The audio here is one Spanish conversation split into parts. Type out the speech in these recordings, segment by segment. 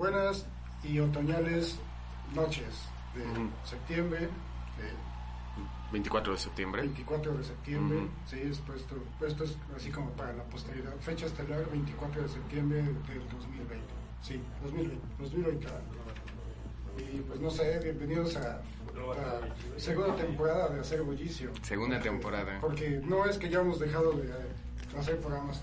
buenas y otoñales noches de septiembre, de 24 de septiembre. 24 de septiembre, sí, es puesto, puesto es así como para la posteridad. Fecha estelar 24 de septiembre del 2020. Sí, 2020, 2020. Y pues no sé, bienvenidos a la segunda temporada de Hacer Bullicio. Segunda temporada. Porque no es que ya hemos dejado de hacer programas,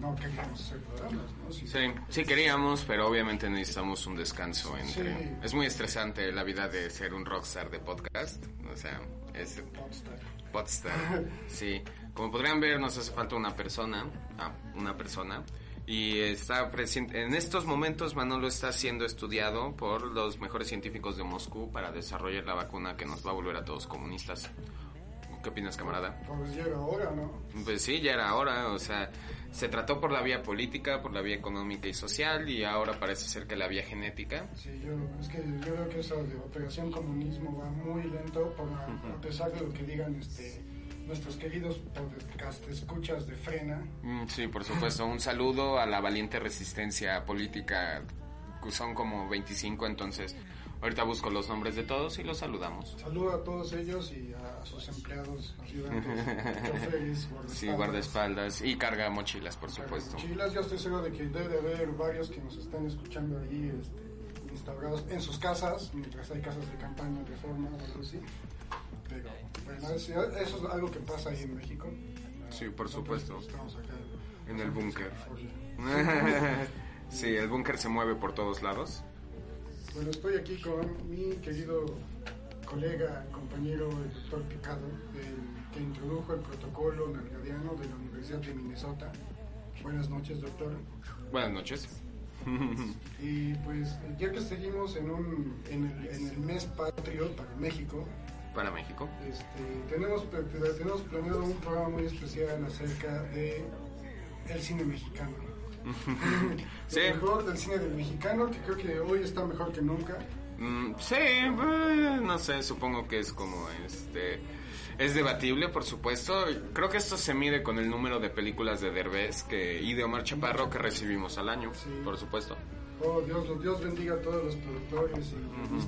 no queríamos hacer programas, ¿no? Sí, sí, queríamos, pero obviamente necesitamos un descanso entre... Es muy estresante la vida de ser un rockstar de podcast, o sea, es... Podstar. Podstar, sí. Como podrían ver, nos hace falta una persona, ah, una persona, y está presente, en estos momentos Manolo está siendo estudiado por los mejores científicos de Moscú para desarrollar la vacuna que nos va a volver a todos comunistas. ¿Qué opinas, camarada? Pues ya era hora, ¿no? Pues sí, ya era hora, o sea, se trató por la vía política, por la vía económica y social, y ahora parece ser que la vía genética. Sí, yo, es que yo creo que eso de Operación Comunismo va muy lento, por, a pesar de lo que digan este nuestros queridos podcast escuchas de frena. Mm, sí, por supuesto, un saludo a la valiente resistencia política, son como 25, entonces Ahorita busco los nombres de todos y los saludamos. Saludo a todos ellos y a sus empleados, ayudantes, Sí, guardaespaldas y carga mochilas, por supuesto. Mochilas, yo estoy seguro de que debe haber varios que nos están escuchando ahí este, instaurados en sus casas, mientras hay casas de campaña, de forma o algo así. Pero bueno, eso es algo que pasa ahí en México. Sí, por supuesto. Estamos acá en el búnker. sí, el búnker se mueve por todos lados. Bueno, estoy aquí con mi querido colega, compañero, el doctor Picado, que introdujo el protocolo nargadiano de la Universidad de Minnesota. Buenas noches, doctor. Buenas noches. y pues, ya que seguimos en, un, en, el, en el mes patrio para México, para México. Este, tenemos, tenemos planeado un programa muy especial acerca de el cine mexicano. sí. Lo mejor del cine del mexicano, que creo que hoy está mejor que nunca. Mm, sí, pues, no sé, supongo que es como este... Es debatible, por supuesto. Creo que esto se mide con el número de películas de Derbez que, y de Omar Chaparro que recibimos al año, por supuesto. Oh, Dios, Dios bendiga a todos los productores y uh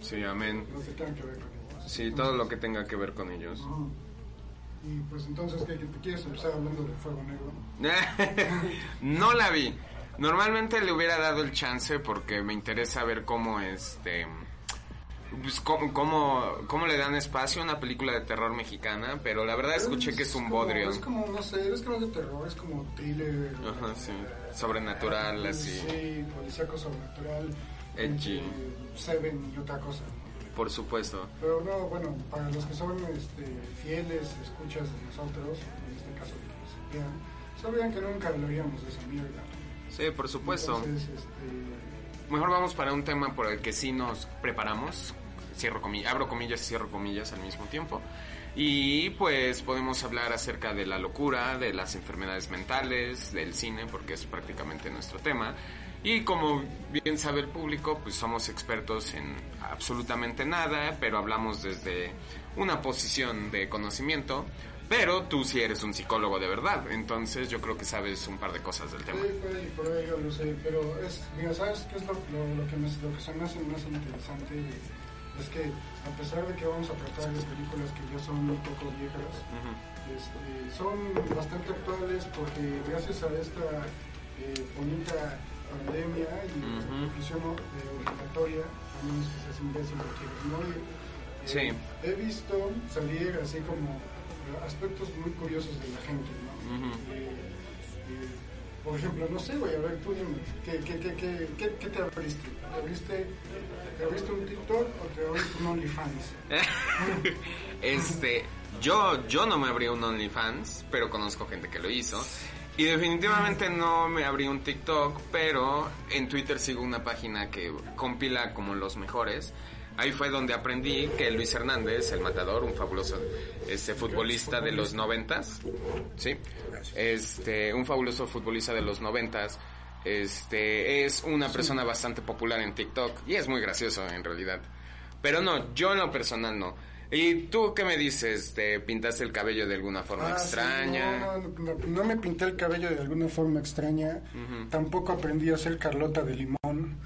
Sí, amén. Lo que tenga que ver con ellos. Sí, todo lo que tenga que ver con ellos. Y pues entonces, ¿qué, ¿te quieres empezar hablando de Fuego Negro? no la vi. Normalmente le hubiera dado el chance porque me interesa ver cómo este... Pues cómo, cómo, le dan espacio a una película de terror mexicana, pero la verdad escuché que es un bodrio. Es como, no sé, es que no es de terror, es como thriller. Ajá, sí. Sobrenatural, así. Sí, policíaco sobrenatural. Edgy. Seven y otra cosa. Por supuesto. Pero no, bueno, para los que son este, fieles, escuchas de nosotros, en este caso que vean, sabían que nunca hablaríamos de esa mierda. Sí, por supuesto. Entonces, este... Mejor vamos para un tema por el que sí nos preparamos. Cierro comillas, abro comillas y cierro comillas al mismo tiempo. Y pues podemos hablar acerca de la locura, de las enfermedades mentales, del cine, porque es prácticamente nuestro tema. Y como bien sabe el público, pues somos expertos en absolutamente nada, pero hablamos desde una posición de conocimiento. Pero tú sí eres un psicólogo de verdad, entonces yo creo que sabes un par de cosas del tema. Sí, ahí, yo lo sé, pero es, mira, ¿sabes qué es lo, lo, que, me, lo que se me hace más interesante? Es que a pesar de que vamos a tratar de películas que ya son un poco viejas, este, son bastante actuales porque gracias a esta eh, bonita pandemia y uh inclusión obligatoria, a menos que seas imbécil o quieres morir. Eh, sí. He visto salir así como aspectos muy curiosos de la gente, ¿no? Eh, eh, por ejemplo, no sé, güey, a ver, tú dime, ¿qué, qué, qué, qué, qué te abriste? ¿Te abriste, ¿Te abriste un TikTok o te abriste un OnlyFans? este, yo, yo no me abrí un OnlyFans, pero conozco gente que lo hizo. Y definitivamente no me abrí un TikTok, pero en Twitter sigo una página que compila como los mejores. Ahí fue donde aprendí que Luis Hernández, el matador, un fabuloso este futbolista de los noventas, sí, este, un fabuloso futbolista de los noventas, este, es una persona bastante popular en TikTok y es muy gracioso en realidad. Pero no, yo en lo personal no. ¿Y tú qué me dices? ¿Te pintaste el cabello de alguna forma Ah, sí, extraña? no, no, no, no me pinté el cabello de alguna forma extraña. Tampoco aprendí a hacer carlota de limón.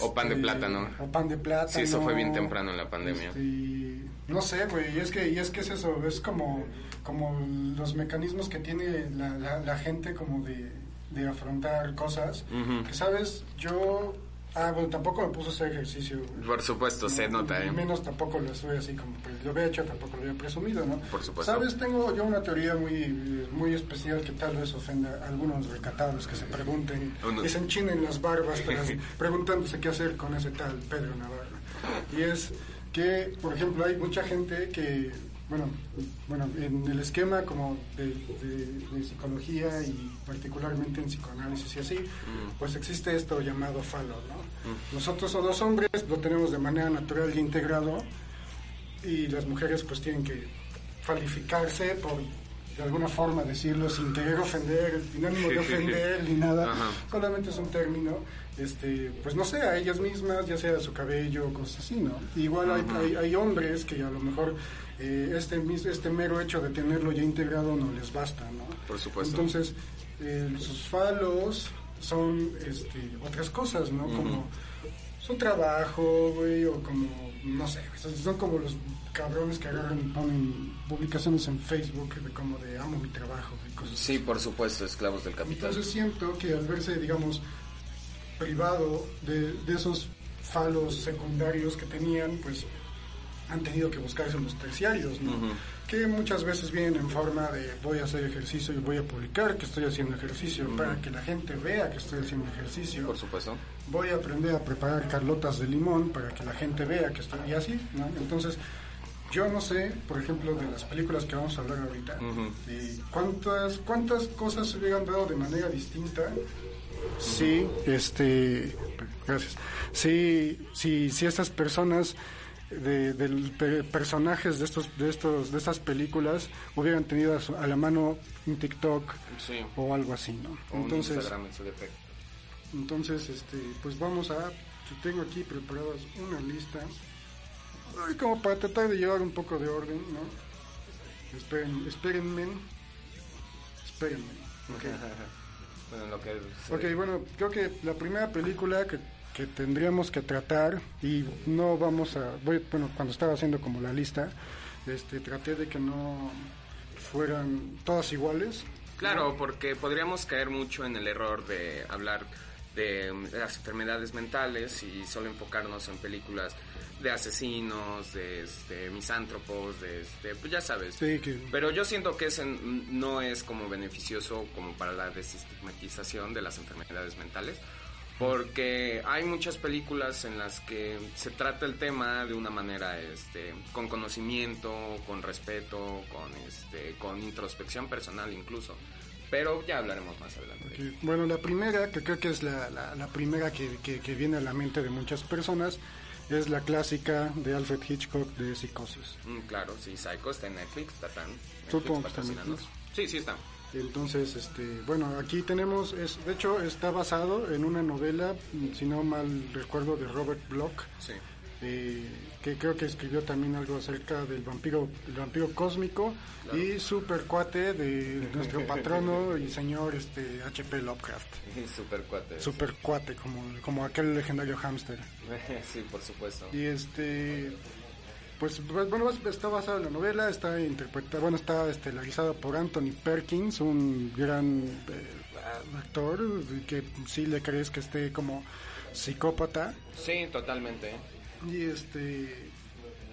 O pan de Este, plátano. O pan de plátano. Sí, eso fue bien temprano en la pandemia. Este, no sé, güey, y es que, y es que es eso, es como, como los mecanismos que tiene la, la, la gente como de, de afrontar cosas. Que, ¿sabes? Yo... Ah, bueno, tampoco me puse a hacer ejercicio. Por supuesto, se No, nota, y ¿eh? menos tampoco lo soy así como pues, lo había hecho, tampoco lo había presumido, ¿no? Por supuesto. Sabes, tengo yo una teoría muy muy especial que tal vez ofenda a algunos recatados que se pregunten y se enchinen las barbas tras- preguntándose qué hacer con ese tal Pedro Navarro. Y es que, por ejemplo, hay mucha gente que, bueno, bueno en el esquema como de, de- de psicología y particularmente en psicoanálisis y así, pues existe esto llamado falo, ¿no? Nosotros o los hombres lo tenemos de manera natural y integrado y las mujeres pues tienen que falificarse por de alguna forma decirlo sin querer ofender, sin ánimo de ofender ni nada, Ajá. solamente es un término, este, pues no sé, a ellas mismas, ya sea su cabello, cosas así, ¿no? Igual hay, hay, hay hombres que a lo mejor eh, este, este mero hecho de tenerlo ya integrado no les basta, ¿no? Por supuesto. Entonces, eh, sus falos son este, otras cosas, ¿no? Como su trabajo, güey, o como, no sé, son- como los cabrones que agarran y ponen publicaciones en Facebook de como de amo mi trabajo y cosas así. Sí, por supuesto, esclavos del capital. Entonces siento que al verse, digamos, privado de, de esos falos secundarios que tenían, pues han tenido que buscarse los terciarios, ¿no? Ujú. Que muchas veces vienen en forma de voy a hacer ejercicio y voy a publicar que estoy haciendo ejercicio para que la gente vea que estoy haciendo ejercicio. Por supuesto. Voy a aprender a preparar carlotas de limón para que la gente vea que estoy y así, ¿no? Entonces, yo no sé, por ejemplo, de las películas que vamos a hablar ahorita, Ujú. eh, cuántas cuántas cosas se hubieran dado de manera distinta Sí, este, gracias. Sí, sí, si estas personas de, personajes de estos, de estos, de estas películas hubieran tenido a, su- a la mano un TikTok Sí. o algo así, ¿no? O Entonces, Instagram en su defecto. entonces, este, pues vamos a, tengo aquí preparadas una lista, ay, como para tratar de llevar un poco de orden, ¿no? Esperen, espérenme, espérenme. ok. Bueno, lo que se- Ok, bueno, creo que la primera película que, que tendríamos que tratar, y no vamos a, voy, bueno, cuando estaba haciendo como la lista, este, traté de que no fueran todas iguales. Claro, porque podríamos caer mucho en el error de hablar de mm, las enfermedades mentales y solo enfocarnos en películas de asesinos, de este, misántropos, de este, pues ya sabes. Sí, que, Pero yo siento que ese no es como beneficioso como para la desestigmatización de las enfermedades mentales, porque hay muchas películas en las que se trata el tema de una manera este con conocimiento, con respeto, con este con introspección personal incluso. Pero ya hablaremos más adelante. bueno, la primera, que creo que es la, la, la primera que, que, que viene a la mente de muchas personas, es la clásica de Alfred Hitchcock de Psicosis. Mm, claro, sí, Psycho está en Netflix, Tatán. Supongo Netflix que está en. Sí, sí está. Entonces, este, bueno, aquí tenemos, es, de hecho está basado en una novela, si no mal recuerdo, de Robert Bloch, Sí. eh, que creo que escribió también algo acerca del vampiro, el vampiro cósmico y super cuate de nuestro patrono y señor este H.P. Lovecraft. Super cuate. Super cuate, como, como aquel legendario hámster. sí, por supuesto. Y este pues bueno está basado en la novela está interpretada bueno está estelarizado por Anthony Perkins un gran eh, actor que sí le crees que esté como psicópata Sí, totalmente. y este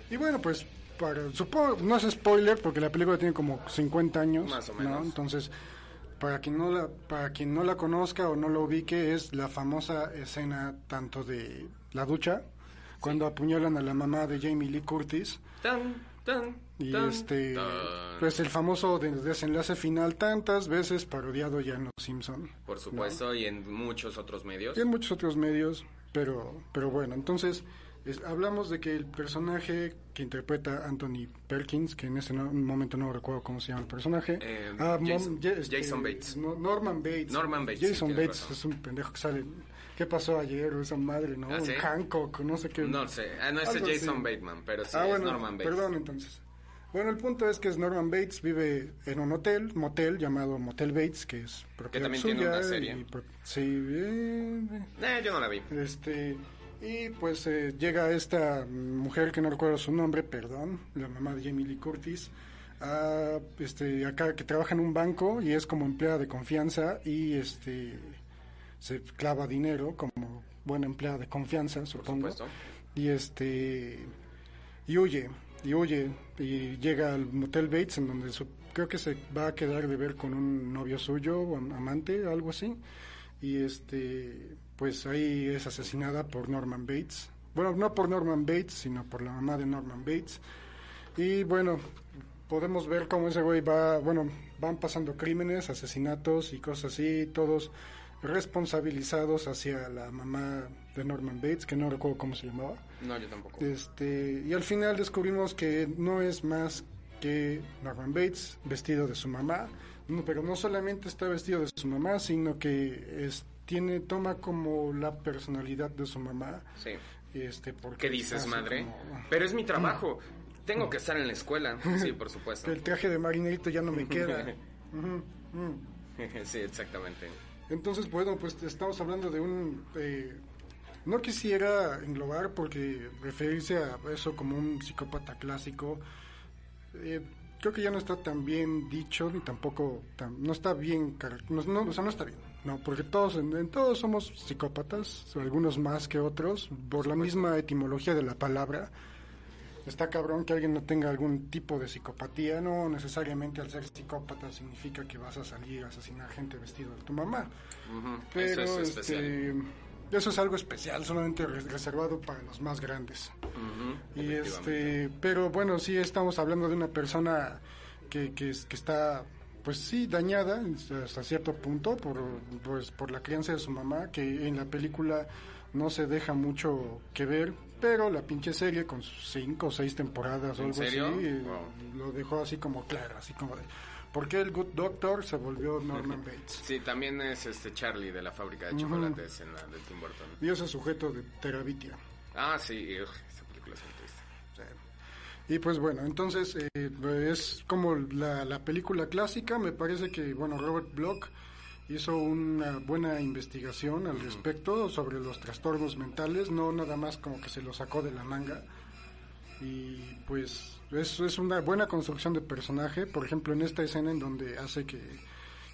y bueno pues para supongo no es spoiler porque la película tiene como 50 años Más o ¿no? menos. entonces para quien no la para quien no la conozca o no la ubique es la famosa escena tanto de la ducha cuando apuñalan a la mamá de Jamie Lee Curtis Tan, tan, y tan, este pues el famoso de- desenlace final tantas veces parodiado ya en Los Simpson Por supuesto, y en muchos otros medios. y en muchos otros medios, pero, pero bueno, entonces es- hablamos de que el personaje que interpreta Anthony Perkins, que en ese no- momento no recuerdo cómo se llama el personaje, Eh, ah, Jason- Mom- este, Jason Bates. no- Norman Bates. Norman Bates, sí, Jason tienes Bates es un pendejo que sale ¿Qué pasó ayer? O esa madre, ¿no? ¿Ah, sí? Hancock, no sé qué. No sé, ah, no es Algo Jason así. Bateman, pero sí ah, es bueno, Norman Bates. perdón entonces. Bueno, el punto es que es Norman Bates vive en un hotel, motel llamado Motel Bates, que es propiedad también suya. tiene una serie. pro- sí, bien, Eh, yo no la vi. este y pues eh, llega esta mujer que no recuerdo su nombre, perdón, la mamá de Jamie Lee Curtis, a, este acá que trabaja en un banco y es como empleada de confianza y este se clava dinero como buena empleada de confianza, supongo. Y este y huye, y huye y llega al motel Bates en donde su- creo que se va a quedar de ver con un novio suyo o am- amante, algo así. Y este pues ahí es asesinada por Norman Bates. Bueno, no por Norman Bates, sino por la mamá de Norman Bates. Y bueno, podemos ver cómo ese güey va, bueno, van pasando crímenes, asesinatos y cosas así, todos responsabilizados hacia la mamá de Norman Bates, que no recuerdo cómo se llamaba. No, yo tampoco. Este, y al final descubrimos que no es más que Norman Bates vestido de su mamá, no, pero no solamente está vestido de su mamá, sino que es, tiene toma como la personalidad de su mamá. Sí. Este, porque ¿Qué dices, madre? como- Pero es mi trabajo. Tengo que estar en la escuela. Sí, por supuesto. el traje de marinerito ya no me queda. Ujú, ujú. sí, exactamente. Entonces, bueno, pues estamos hablando de un... eh, no quisiera englobar porque referirse a eso como un psicópata clásico, eh, creo que ya no está tan bien dicho, ni tampoco, tan- no está bien, no, no, o sea, no está bien, no, porque todos, en, en todos somos psicópatas, algunos más que otros, por la misma etimología de la palabra. Está cabrón que alguien no tenga algún tipo de psicopatía, no necesariamente al ser psicópata significa que vas a salir a asesinar gente vestido de tu mamá. Pero Eso es este, eso es algo especial, solamente re- reservado para los más grandes. Y este, pero bueno, sí estamos hablando de una persona que, que, que está, pues sí, dañada hasta cierto punto por, pues, por la crianza de su mamá, que en la película no se deja mucho que ver, pero la pinche serie con sus cinco o seis temporadas o ¿En algo serio? así, eh, Wow. lo dejó así como claro, así como de, ¿por qué el Good Doctor se volvió Norman Bates? Sí, también es este Charlie de la fábrica de chocolates en la de Tim Burton. Y ese sujeto de Terabitia. Ah, sí, esa película es muy triste. Y pues bueno, entonces eh, es como la, la película clásica, me parece que, bueno, Robert Bloch hizo una buena investigación al respecto sobre los trastornos mentales, no nada más como que se lo sacó de la manga. Y pues es, es una buena construcción de personaje, por ejemplo en esta escena en donde hace que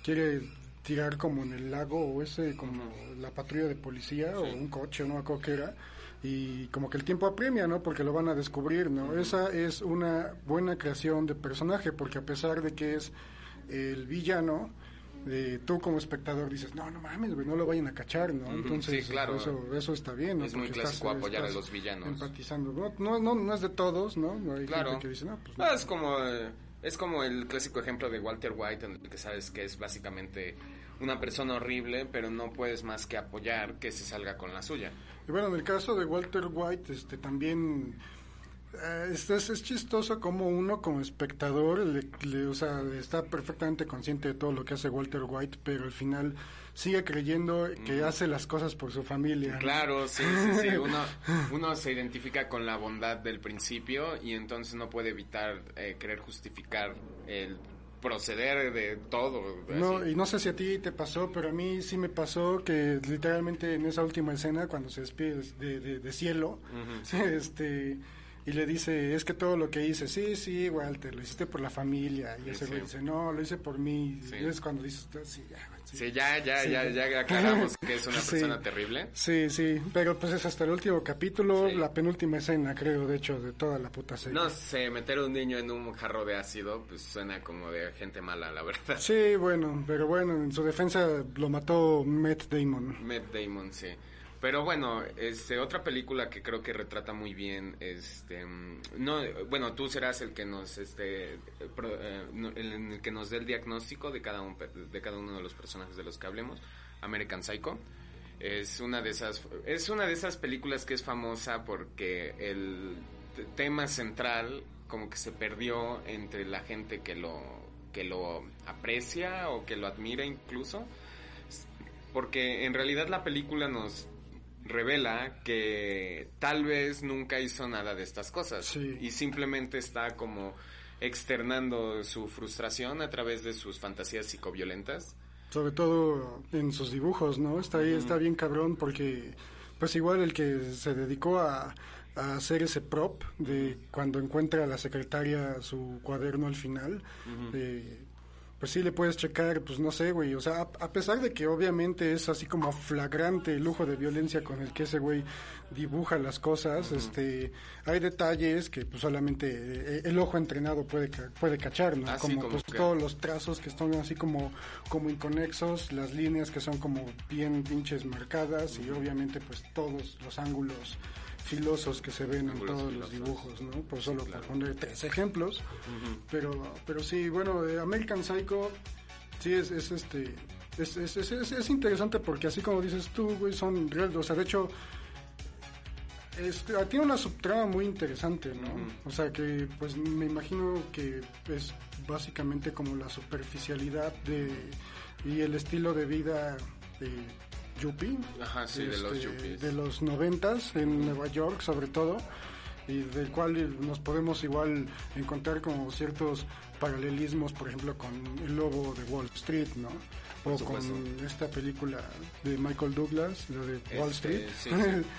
quiere tirar como en el lago o ese como la patrulla de policía o un coche o no acuerdo qué era y como que el tiempo apremia no porque lo van a descubrir no esa es una buena creación de personaje porque a pesar de que es el villano eh, tú como espectador dices no no mames güey no lo vayan a cachar no entonces sí, claro. eso eso está bien ¿no? Es muy clásico apoyar a los villanos. empatizando no no no, no es de todos no hay Claro. gente que dice no pues Ah, es como eh, es como el clásico ejemplo de Walter White en el que sabes que es básicamente una persona horrible, pero no puedes más que apoyar que se salga con la suya. Y bueno, en el caso de Walter White, este también es, es, es chistoso como uno como espectador, le, le- o sea, está perfectamente consciente de todo lo que hace Walter White, pero al final sigue creyendo que hace las cosas por su familia. ¿no? Claro, sí, sí, sí. Uno, uno se identifica con la bondad del principio y entonces no puede evitar eh, querer justificar el proceder de todo. No, así. y no sé si a ti te pasó, pero a mí sí me pasó que literalmente en esa última escena, cuando se despide de, de- de cielo, este y le dice, es que todo lo que hice, sí, sí, Walter, lo hiciste por la familia. Y ese Sí. güey dice, no, lo hice por mí. Sí. Y es cuando dices, sí, ya, güey, sí. Sí, ya, ya, ya, ya aclaramos que es una persona terrible. Sí, sí, pero pues es hasta el último capítulo, la penúltima escena, creo, de hecho, de toda la puta serie. No sé, meter a un niño en un jarro de ácido, pues suena como de gente mala, la verdad. Sí, bueno, pero bueno, en su defensa lo mató Matt Damon. Matt Damon, sí. Pero bueno, este, otra película que creo que retrata muy bien, este, no, bueno, tú serás el que nos, este, eh, el, que nos dé el diagnóstico de cada, un, de cada uno de los personajes de los que hablemos. American Psycho es una de esas, es una de esas películas que es famosa porque el tema central como que se perdió entre la gente que lo, que lo aprecia o que lo admira incluso porque en realidad la película nos revela que tal vez nunca hizo nada de estas cosas y simplemente está como externando su frustración a través de sus fantasías psicoviolentas. Sobre todo en sus dibujos, ¿no? Está ahí, está bien cabrón porque pues igual el que se dedicó a, hacer ese prop de cuando encuentra a la secretaria su cuaderno al final, pues sí le puedes checar, pues no sé, güey, o sea, a, pesar de que obviamente es así como flagrante el lujo de violencia con el que ese güey dibuja las cosas, este, hay detalles que pues solamente eh, el ojo entrenado puede puede cachar, ¿no? como, pues todos los trazos que están así como como inconexos, las líneas que son como bien pinches marcadas y obviamente pues todos los ángulos filosos que se ven en todos los dibujos, ¿no? Por solo por poner tres ejemplos. Pero, pero sí, bueno, American Psycho, sí es, es este, es, es, es, interesante porque así como dices tú, güey, son reales, o sea, de hecho, ah, tiene una subtrama muy interesante, ¿no? O sea, que pues me imagino que es básicamente como la superficialidad de y el estilo de vida de Yuppie. Ajá, sí, de los este, De los noventas en Nueva York, sobre todo, y del cual nos podemos igual encontrar como ciertos paralelismos, por ejemplo, con El Lobo de Wall Street, ¿no? O con esta película de Michael Douglas, la de Wall este, Street.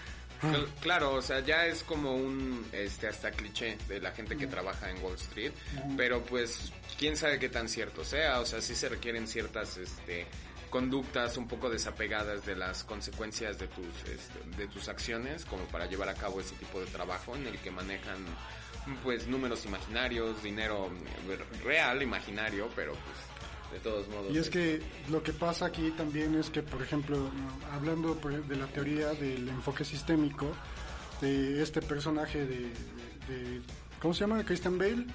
Claro, o sea, ya es como un este hasta cliché de la gente que trabaja en Wall Street, pero pues quién sabe qué tan cierto sea, o sea, sí se requieren ciertas este conductas un poco desapegadas de las consecuencias de tus este, de tus acciones como para llevar a cabo ese tipo de trabajo en el que manejan pues números imaginarios dinero real imaginario pero pues de todos modos y es que lo que pasa aquí también es que por ejemplo hablando de la teoría del enfoque sistémico de este personaje de, de ¿cómo se llama? Christian Bale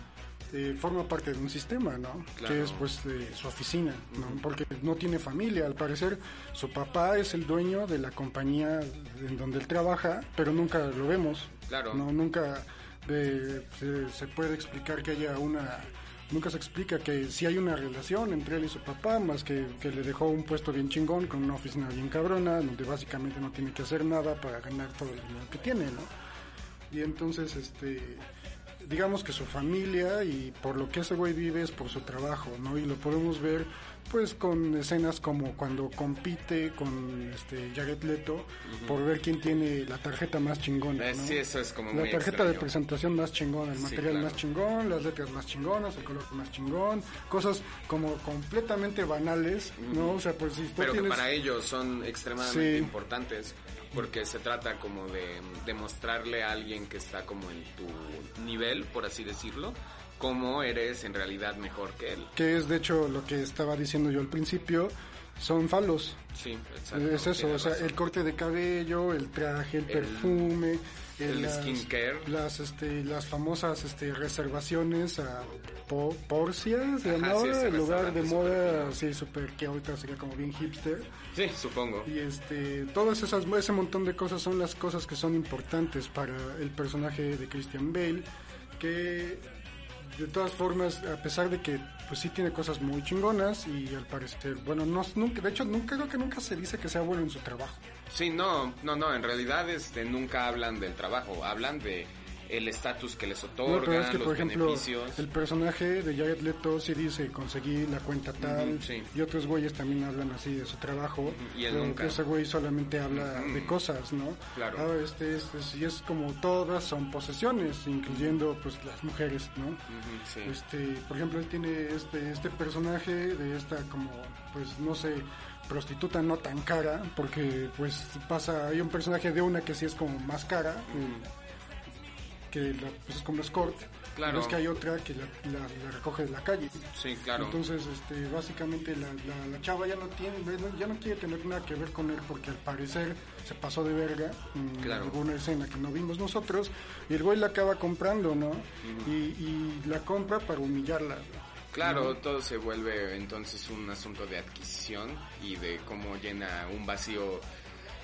este, forma parte de un sistema, ¿no? Que es pues de su oficina, ¿no? Porque no tiene familia, al parecer su papá es el dueño de la compañía en donde él trabaja, pero nunca lo vemos. Claro. No, nunca se, puede explicar que haya una nunca se explica que si hay una relación entre él y su papá, más que, que le dejó un puesto bien chingón con una oficina bien cabrona, donde básicamente no tiene que hacer nada para ganar todo el dinero que tiene, ¿no? Y entonces, este, digamos que su familia y por lo que ese güey vive es por su trabajo, ¿no? Y lo podemos ver pues con escenas como cuando compite con este Jared Leto por ver quién tiene la tarjeta más chingona, eh, Sí, eso es como La tarjeta de presentación más chingona, el material más chingón, las letras más chingonas, el color más chingón, cosas como completamente banales, ¿no? O sea, pues si Pero que para ellos son extremadamente importantes porque se trata como de demostrarle a alguien que está como en tu nivel, por así decirlo, cómo eres en realidad mejor que él. Que es de hecho lo que estaba diciendo yo al principio, son falos. Sí, exacto. Es eso, o sea, el corte de cabello, el traje, el, perfume, el, skincare, las este las famosas este reservaciones a Porcia, se llamaba, el lugar de moda así súper que ahorita sería como bien hipster. Sí, supongo. Y este todas esas ese montón de cosas son las cosas que son importantes para el personaje de Christian Bale que de todas formas, a pesar de que pues sí tiene cosas muy chingonas y al parecer, bueno, no, nunca, de hecho nunca creo que nunca se dice que sea bueno en su trabajo. Sí, no, no, no, en realidad este, nunca hablan del trabajo, hablan de el estatus que les otorga, que, por ejemplo, El personaje de Jared Leto sí dice conseguí la cuenta tal, y otros güeyes también hablan así de su trabajo, y él nunca. ese güey solamente habla de cosas, ¿no? Claro. Ah, este es, y es como todas son posesiones, incluyendo pues las mujeres, ¿no? Este, por ejemplo, él tiene este este personaje de esta como pues no sé prostituta no tan cara porque pues pasa hay un personaje de una que sí es como más cara que la, pues es como escort. Claro. Es que hay otra que la, recoge de la calle. Sí, claro. Entonces, este, básicamente la, la, chava ya no tiene, ya no quiere tener nada que ver con él porque al parecer se pasó de verga en alguna escena que no vimos nosotros y el güey la acaba comprando, ¿no? y, y, la compra para humillarla. Claro, todo se vuelve entonces un asunto de adquisición y de cómo llena un vacío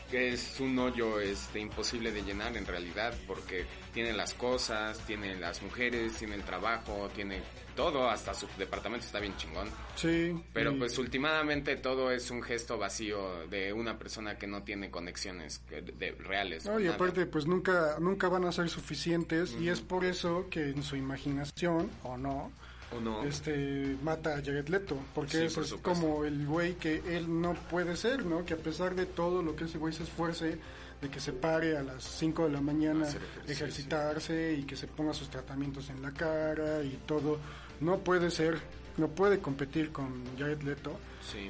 que es un hoyo este imposible de llenar en realidad porque tiene las cosas, tiene las mujeres, tiene el trabajo, tiene todo, hasta su departamento está bien chingón. Sí. Pero pues últimamente todo es un gesto vacío de una persona que no tiene conexiones de, reales. No, y aparte pues nunca nunca van a ser suficientes y es por eso que en su imaginación o no ¿O no? este mata a Jared Leto porque es como el güey que él no puede ser no que a pesar de todo lo que ese güey se esfuerce de que se pare a las 5 de la mañana ejercitarse y que se ponga sus tratamientos en la cara y todo no puede ser no puede competir con Jared Leto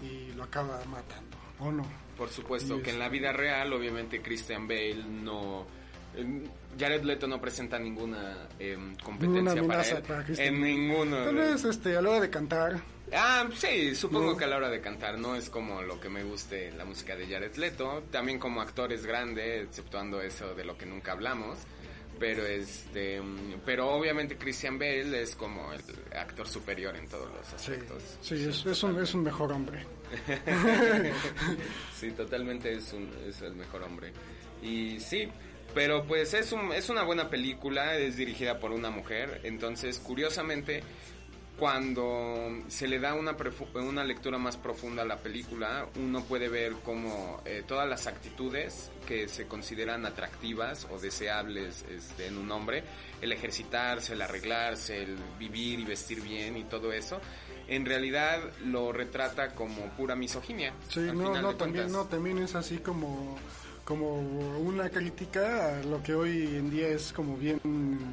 y lo acaba matando o no por supuesto que en la vida real obviamente Christian Bale no Jared Leto no presenta ninguna em, competencia para él. en ninguno. Tal vez este, a la hora de cantar. Ah, sí, supongo que a la hora de cantar no es como lo que me guste la música de Jared Leto. También como actor es grande, exceptuando eso de lo que nunca hablamos. Pero este, pero obviamente Christian Bale es como el actor superior en todos los aspectos. Sí, es, es, un, es un mejor hombre. sí, totalmente es, un, es el mejor hombre. Y sí, pero pues es, un, es una buena película, es dirigida por una mujer, entonces curiosamente cuando se le da una, una lectura más profunda a la película, uno puede ver como eh, todas las actitudes que se consideran atractivas o deseables este, en un hombre, el ejercitarse, el arreglarse, el vivir y vestir bien y todo eso, en realidad lo retrata como pura misoginia. Sí, no, no, también, no, también es así como como una crítica a lo que hoy en día es como bien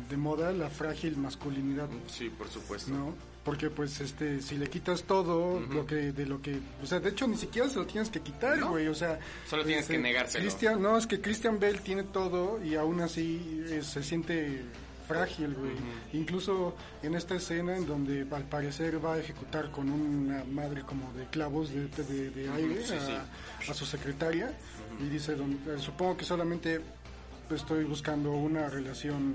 de moda, la frágil masculinidad. Sí, por supuesto. ¿No? Porque pues este si le quitas todo lo que de lo que, o sea, de hecho ni siquiera se lo tienes que quitar, güey, o sea, solo tienes que este, negárselo. Christian, no, es que Christian Bell tiene todo y aún así eh, se siente frágil, güey. Incluso en esta escena en donde al parecer va a ejecutar con una madre como de clavos de, de, aire a, su secretaria y dice, eh, supongo que solamente estoy buscando una relación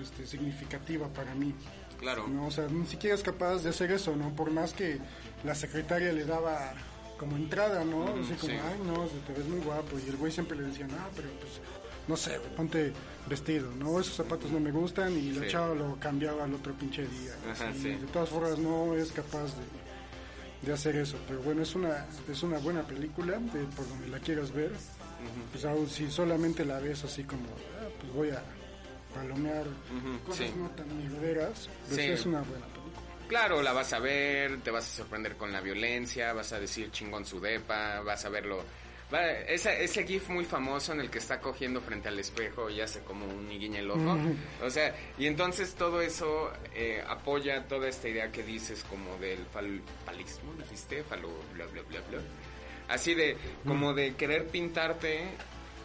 este, significativa para mí. Claro. ¿no? O sea, ni siquiera es capaz de hacer eso, ¿no? Por más que la secretaria le daba como entrada, ¿no? Así como, ay, no, te ves muy guapo. Y el güey siempre le decía, no, pero pues no sé, ponte vestido, ¿no? Esos zapatos no me gustan y la chava lo cambiaba al otro pinche día. De todas formas no es capaz de, de, hacer eso, pero bueno, es una es una buena película, de, por donde la quieras ver. Pues aún si solamente la ves así como, ah, pues voy a palomear cosas no tan mierderas, pues es una buena película. Claro, la vas a ver, te vas a sorprender con la violencia, vas a decir chingón su depa, vas a verlo ese, ese gif muy famoso en el que está cogiendo frente al espejo y hace como un guiña el ojo. O sea, y entonces todo eso eh, apoya toda esta idea que dices como del falismo, dijiste, falo, bla, bla, bla, bla. Así de, como de querer pintarte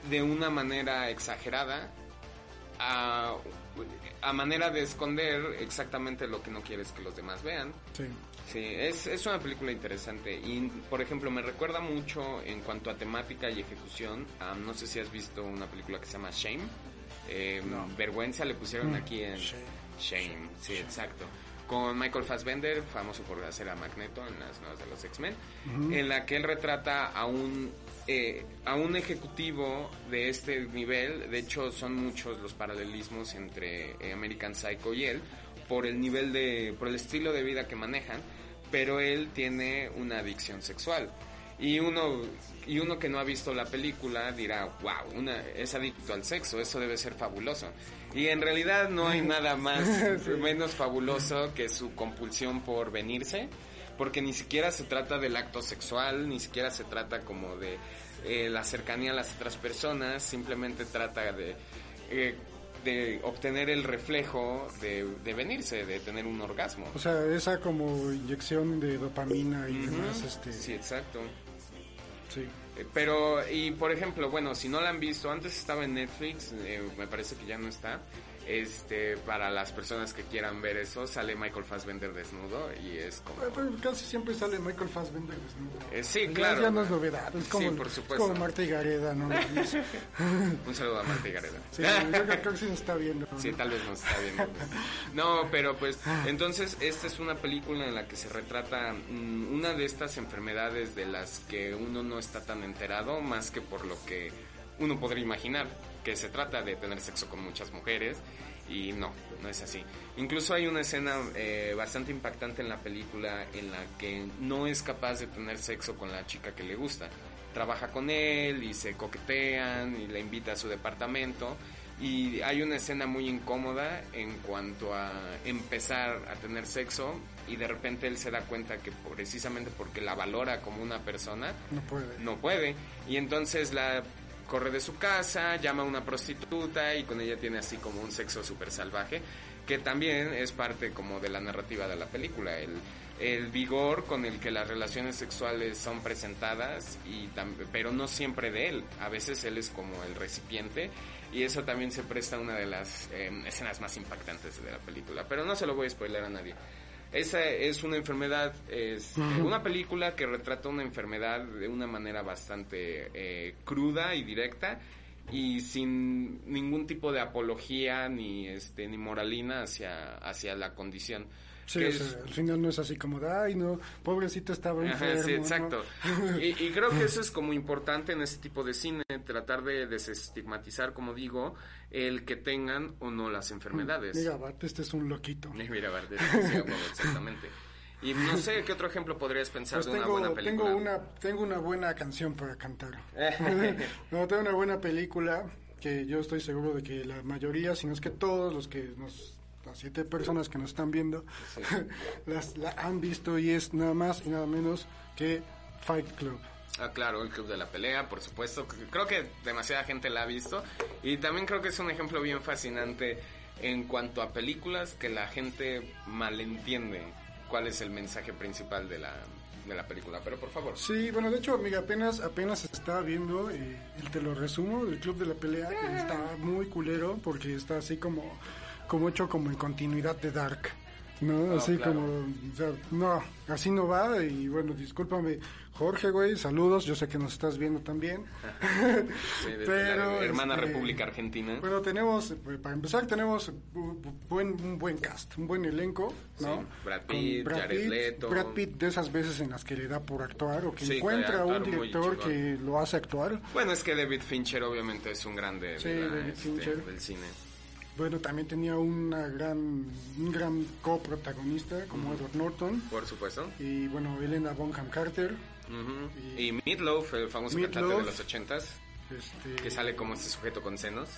de una manera exagerada a, a manera de esconder exactamente lo que no quieres que los demás vean. Sí. Sí, es, es una película interesante y, por ejemplo, me recuerda mucho en cuanto a temática y ejecución. no sé si has visto una película que se llama Shame. Eh, Vergüenza le pusieron mm, aquí en Shame. Sí, exacto. Con Michael Fassbender, famoso por hacer a Magneto en las nuevas de los X-Men, en la que él retrata a un eh, a un ejecutivo de este nivel, de hecho son muchos los paralelismos entre eh, American Psycho y él, por el nivel de, por el estilo de vida que manejan, pero él tiene una adicción sexual. Y uno, y uno que no ha visto la película dirá, wow, una, es adicto al sexo, eso debe ser fabuloso. Y en realidad no hay nada más, menos fabuloso que su compulsión por venirse, porque ni siquiera se trata del acto sexual, ni siquiera se trata como de eh, la cercanía a las otras personas, simplemente trata de... Eh, de obtener el reflejo de, venirse, de tener un orgasmo. O sea, esa como inyección de dopamina y demás. Este... Sí, exacto. Sí. Eh, pero, y por ejemplo, bueno, si no la han visto, antes estaba en Netflix, eh, me parece que ya no está. Este, para las personas que quieran ver eso, sale Michael Fassbender desnudo y es como... Pero casi siempre sale Michael Fassbender desnudo. Eh, sí, Ya- claro. Ya no es novedad, es como, Sí, por es supuesto. como Marta y Gareda, ¿no? sí, Un saludo a Marta y Gareda. yo creo, que sí se está viendo. ¿no? Sí, tal vez nos está viendo. No, pero pues entonces esta es una película en la que se retrata mm, una de estas enfermedades de las que uno no está tan enterado más que por lo que uno podría imaginar, que se trata de tener sexo con muchas mujeres y no, no es así. Incluso hay una escena eh, bastante impactante en la película en la que no es capaz de tener sexo con la chica que le gusta. Trabaja con él y se coquetean y le invita a su departamento y hay una escena muy incómoda en cuanto a empezar a tener sexo y de repente él se da cuenta que precisamente porque la valora como una persona No puede. no puede y entonces la corre de su casa, llama a una prostituta y con ella tiene así como un sexo súper salvaje que también es parte como de la narrativa de la película, el, el vigor con el que las relaciones sexuales son presentadas, y pero no siempre de él, a veces él es como el recipiente y eso también se presta a una de las eh, escenas más impactantes de la película, pero no se lo voy a spoiler a nadie. Esa es una enfermedad, es una película que retrata una enfermedad de una manera bastante eh, cruda y directa y sin ningún tipo de apología ni este ni moralina hacia hacia la condición. Sí, Que o es- sea, al final no es así como de, ay, no, pobrecito estaba Ajá, enfermo. sí, ¿no?". exacto. Y, y creo que eso es como importante en este tipo de cine, tratar de desestigmatizar, como digo, el que tengan o no las enfermedades. Mira, Bart, este es un loquito. Mira, Bardet, sí, a huevo, exactamente. Y no sé qué otro ejemplo podrías pensar Pues de una tengo, buena película. tengo una, tengo una buena canción para cantar. no, tengo una buena película que yo estoy seguro de que la mayoría, si no es que todos los que nos, las siete personas que nos están viendo, las, la han visto y es nada más y nada menos que Fight Club. Ah, claro, el Club de la Pelea, por supuesto. Creo que demasiada gente la ha visto. Y también creo que es un ejemplo bien fascinante en cuanto a películas que la gente malentiende cuál es el mensaje principal de la, de la película. Pero por favor. Sí, bueno, de hecho, amiga, apenas, apenas estaba viendo, eh, el te lo resumo, del Club de la Pelea, que está muy culero porque está así como, como hecho como en continuidad de Dark. ¿no? Ah, así claro. como, o sea, no, así no va y bueno, discúlpame, Jorge, güey, saludos, yo sé que nos estás viendo también. Sí, Pero, la hermana este, República Argentina. Bueno, tenemos, eh, para empezar, tenemos bu- bu- buen, un buen cast, un buen elenco, ¿no? Sí, Brad Pitt, Jared Leto. Brad Pitt de esas veces en las que le da por actuar o que Sí, que encuentra un director que lo hace actuar. Bueno, es que David Fincher obviamente es un grande Sí, de la- David este, Fincher. del cine. Bueno, también tenía una gran, un gran coprotagonista como Edward Norton Por supuesto. y bueno, Elena Bonham Carter. Y- Y Meatloaf, el famoso cantante de los ochentas, Este, que sale como este sujeto con senos.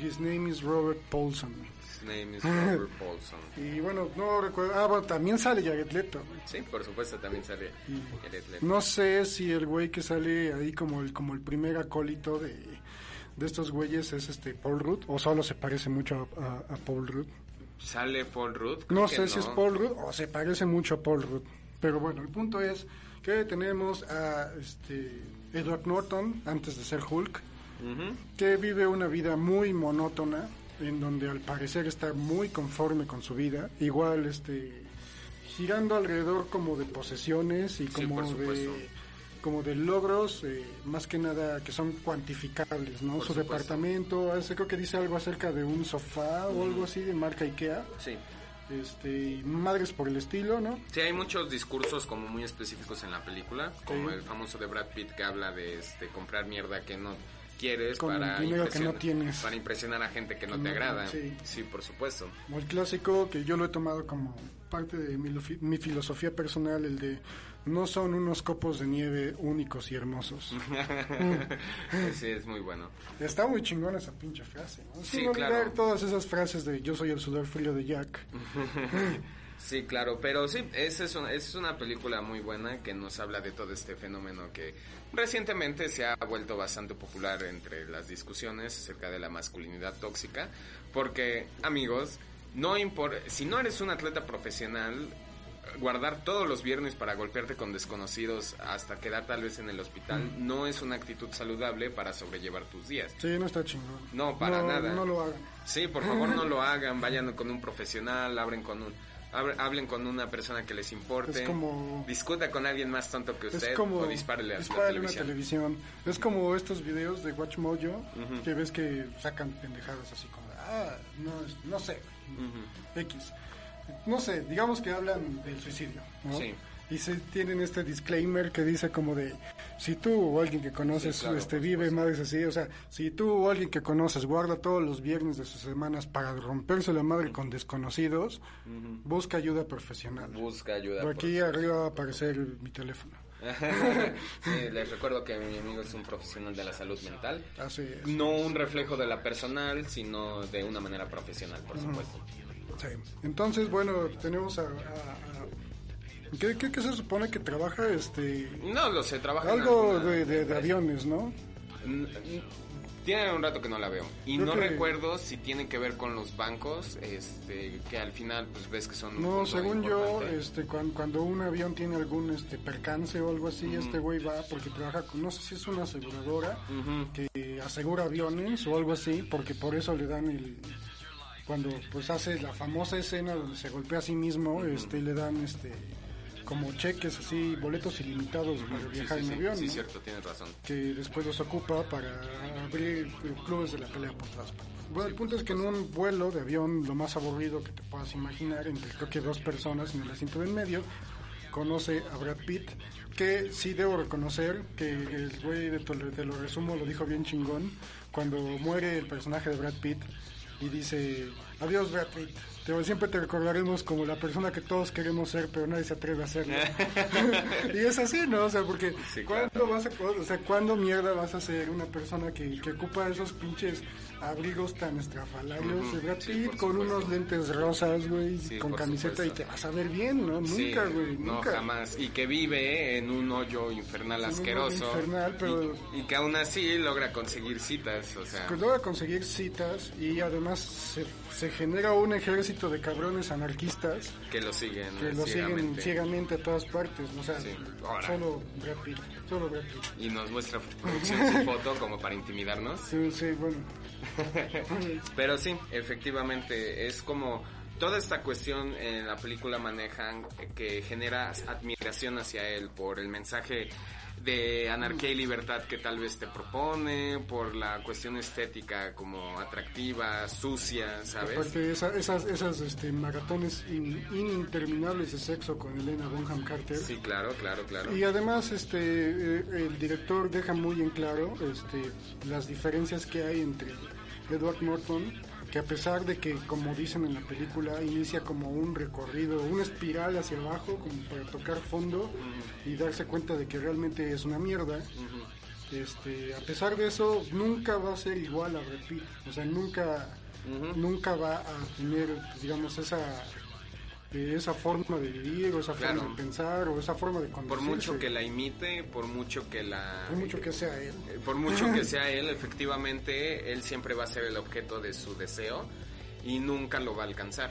His name is Robert Paulson. His name is Robert Paulson. Y bueno, no recuerdo. Ah, bueno, también sale Jared Leto. Sí, por supuesto, también sale Y- Jared Leto. No sé si el güey que sale ahí como el, como el primer acólito de, de estos güeyes es este Paul Rudd o solo se parece mucho a, a- a Paul Rudd. Sale Paul Rudd. creo No sé si es Paul Rudd o se parece mucho a Paul Rudd. Pero bueno, el punto es que tenemos a este Edward Norton antes de ser Hulk, que vive una vida muy monótona en donde al parecer está muy conforme con su vida, igual este girando alrededor como de posesiones y como de como de logros eh, más que nada que son cuantificables, ¿no? Por su supuesto. departamento, ese creo que dice algo acerca de un sofá o algo así de marca IKEA, Sí. este madres por el estilo, ¿no? Sí, hay muchos discursos como muy específicos en la película, como Sí. el famoso de Brad Pitt que habla de este comprar mierda que no quieres Con para el dinero que no impresionar- tienes. para impresionar a gente que no te agrada. sí. sí, por supuesto. El clásico que yo lo he tomado como parte de mi, mi filosofía personal, el de no son unos copos de nieve únicos y hermosos. sí, es muy bueno. Está muy chingona esa pinche frase, ¿no? Sí, Sin olvidar claro. todas esas frases de yo soy el sudor frío de Jack. Sí, claro, pero sí, esa es, una, esa es una película muy buena que nos habla de todo este fenómeno que recientemente se ha vuelto bastante popular entre las discusiones acerca de la masculinidad tóxica, porque amigos, no importa, si no eres un atleta profesional, guardar todos los viernes para golpearte con desconocidos hasta quedar tal vez en el hospital no es una actitud saludable para sobrellevar tus días. Sí, no está chingón. No, para nada. No lo hagan. Sí, por favor no lo hagan, vayan con un profesional, abren con un hab- hablen con una persona que les importe, Es como- discuta con alguien más tonto que usted Es como o dispárele a la una televisión. Es como estos videos de Watch Mojo que ves que sacan pendejadas así como, ah, no, no sé, X. No sé, digamos que hablan del suicidio, ¿no? Sí. Y se tienen este disclaimer que dice como de, si tú o alguien que conoces Sí, claro, este, vive madres así, o sea, si tú o alguien que conoces guarda todos los viernes de sus semanas para romperse la madre con desconocidos, busca ayuda profesional. Busca ayuda. Por aquí arriba va a aparecer mi teléfono. Sí, les recuerdo que mi amigo es un profesional de la salud mental. Así es. No un reflejo de la personal, sino de una manera profesional, por supuesto. Sí. Entonces, bueno, tenemos a... ¿qué, qué, qué se supone que trabaja este No lo sé, trabaja algo de, de- de empresa. aviones, no? Tiene un rato que no la veo. Y Creo no que- recuerdo si tiene que ver con los bancos, este, que al final pues ves que son No, según yo, este, cuando, cuando un avión tiene algún este percance o algo así, este güey va porque trabaja con, no sé si es una aseguradora que asegura aviones o algo así, porque por eso le dan el cuando pues hace la famosa escena donde se golpea a sí mismo, este, y le dan este como cheques así, boletos ilimitados para viajar sí, en avión, sí, ¿no? cierto, tienes razón. que después los ocupa para abrir clubes de la pelea por todas partes. Bueno, el punto es que en un vuelo de avión, lo más aburrido que te puedas imaginar, entre creo que dos personas en el asiento del medio, conoce a Brad Pitt, que sí debo reconocer que el güey de te lo resumo lo dijo bien chingón, cuando muere el personaje de Brad Pitt y dice, adiós Pitt, te, siempre te recordaremos como la persona que todos queremos ser, pero nadie se atreve a serlo. y es así, ¿no? O sea, porque Sí, ¿cuándo claro. vas a, o sea, ¿cuándo mierda vas a ser una persona que, que ocupa esos pinches abrigos tan estrafalarios Ujú, de Brad sí, Pitt por con unos lentes rosas, güey, Sí, con camiseta y supuesto. te vas a ver bien, ¿no? Sí, Nunca, güey, no nunca. jamás. Y que vive en un hoyo infernal asqueroso. infernal, pero- y, y que aún así logra conseguir citas, o sea... Logra conseguir citas y además se, se genera un ejército de cabrones anarquistas que lo siguen que lo siguen ciegamente. ciegamente a todas partes, o sea, Sí, solo Brad Pitt, solo Brad Pitt. Y nos muestra producción su foto como para intimidarnos. Sí, sí, bueno. Pero sí, efectivamente, es como toda esta cuestión en la película manejan eh, que genera admiración hacia él por el mensaje de anarquía y libertad que tal vez te propone, por la cuestión estética como atractiva, sucia, ¿sabes? Aparte esa- esas, esas este, maratones in- ininterminables de sexo con Elena Bonham Carter. Sí, claro, claro, claro. Y además este eh, el director deja muy en claro este las diferencias que hay entre Edward Norton que a pesar de que como dicen en la película inicia como un recorrido, una espiral hacia abajo como para tocar fondo y darse cuenta de que realmente es una mierda. Este, a pesar de eso nunca va a ser igual a Pitt, o sea, nunca nunca va a tener digamos esa eh, esa forma de vivir o esa Claro. forma de pensar o esa forma de Por conducirse. mucho que la imite, por mucho que la... Por mucho que sea él. Eh, Por mucho que sea él, efectivamente, él siempre va a ser el objeto de su deseo y nunca lo va a alcanzar.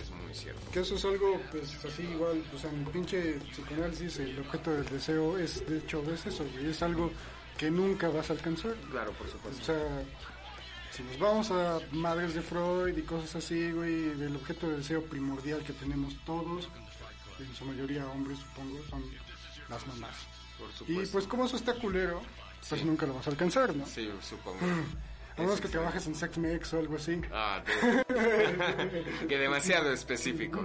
Es muy cierto. Que eso es algo, pues así igual, o sea, en pinche psicoanálisis el objeto del deseo es, de hecho, es eso, güey, es algo que nunca vas a alcanzar. Claro, por O supuesto. sea, si nos vamos a madres de Freud y cosas así, güey, el objeto de deseo primordial que tenemos todos, en su mayoría hombres, supongo, son las mamás. Por Y pues como eso está culero, pues Sí. nunca lo vas a alcanzar, ¿no? Sí, supongo. A menos que trabajes en Sex Mex o algo así. Ah, que demasiado específico.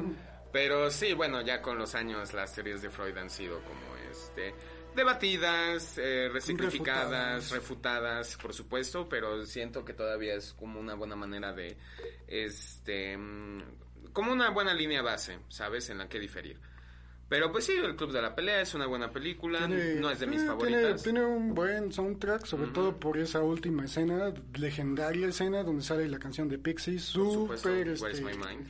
Pero sí, bueno, ya con los años las teorías de Freud han sido como este debatidas, eh, resignificadas, Refutadas. refutadas, por supuesto, pero siento que todavía es como una buena manera de este mm, como una buena línea base, ¿sabes? En la que diferir. Pero pues sí, el Club de la Pelea es una buena película, Tiene- no es de mis eh, favoritas. Tiene, tiene un buen soundtrack, sobre todo por esa última escena, legendaria escena donde sale la canción de Pixies, por supuesto, Where's este, My Mind.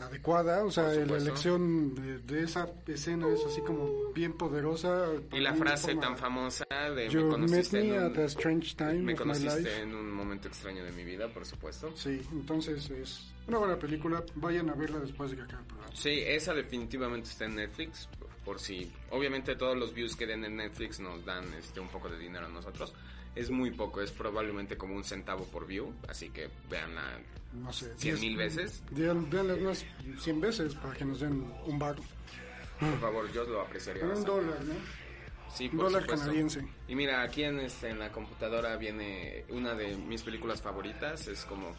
Adecuada, o sea, la elección de, de esa escena es así como bien poderosa. Y la frase forma- tan famosa de You me conociste me en at a un, strange time me conociste en un momento extraño de mi vida, por supuesto. Sí, entonces es una buena película. Vayan a verla después de que acabe el programa. Sí, esa definitivamente está en Netflix, por si obviamente todos los views que den en Netflix nos dan este un poco de dinero a nosotros. Es muy poco, es probablemente como un centavo por view, así que véanla No sé. cien diez- mil veces. Vean- unas 100 veces para que nos den un bar. Por favor, yo lo apreciaría. Un bastante. dólar, ¿no? Sí, Un por dólar supuesto. canadiense. Y mira, aquí en, este, en la computadora viene una de mis películas favoritas, es como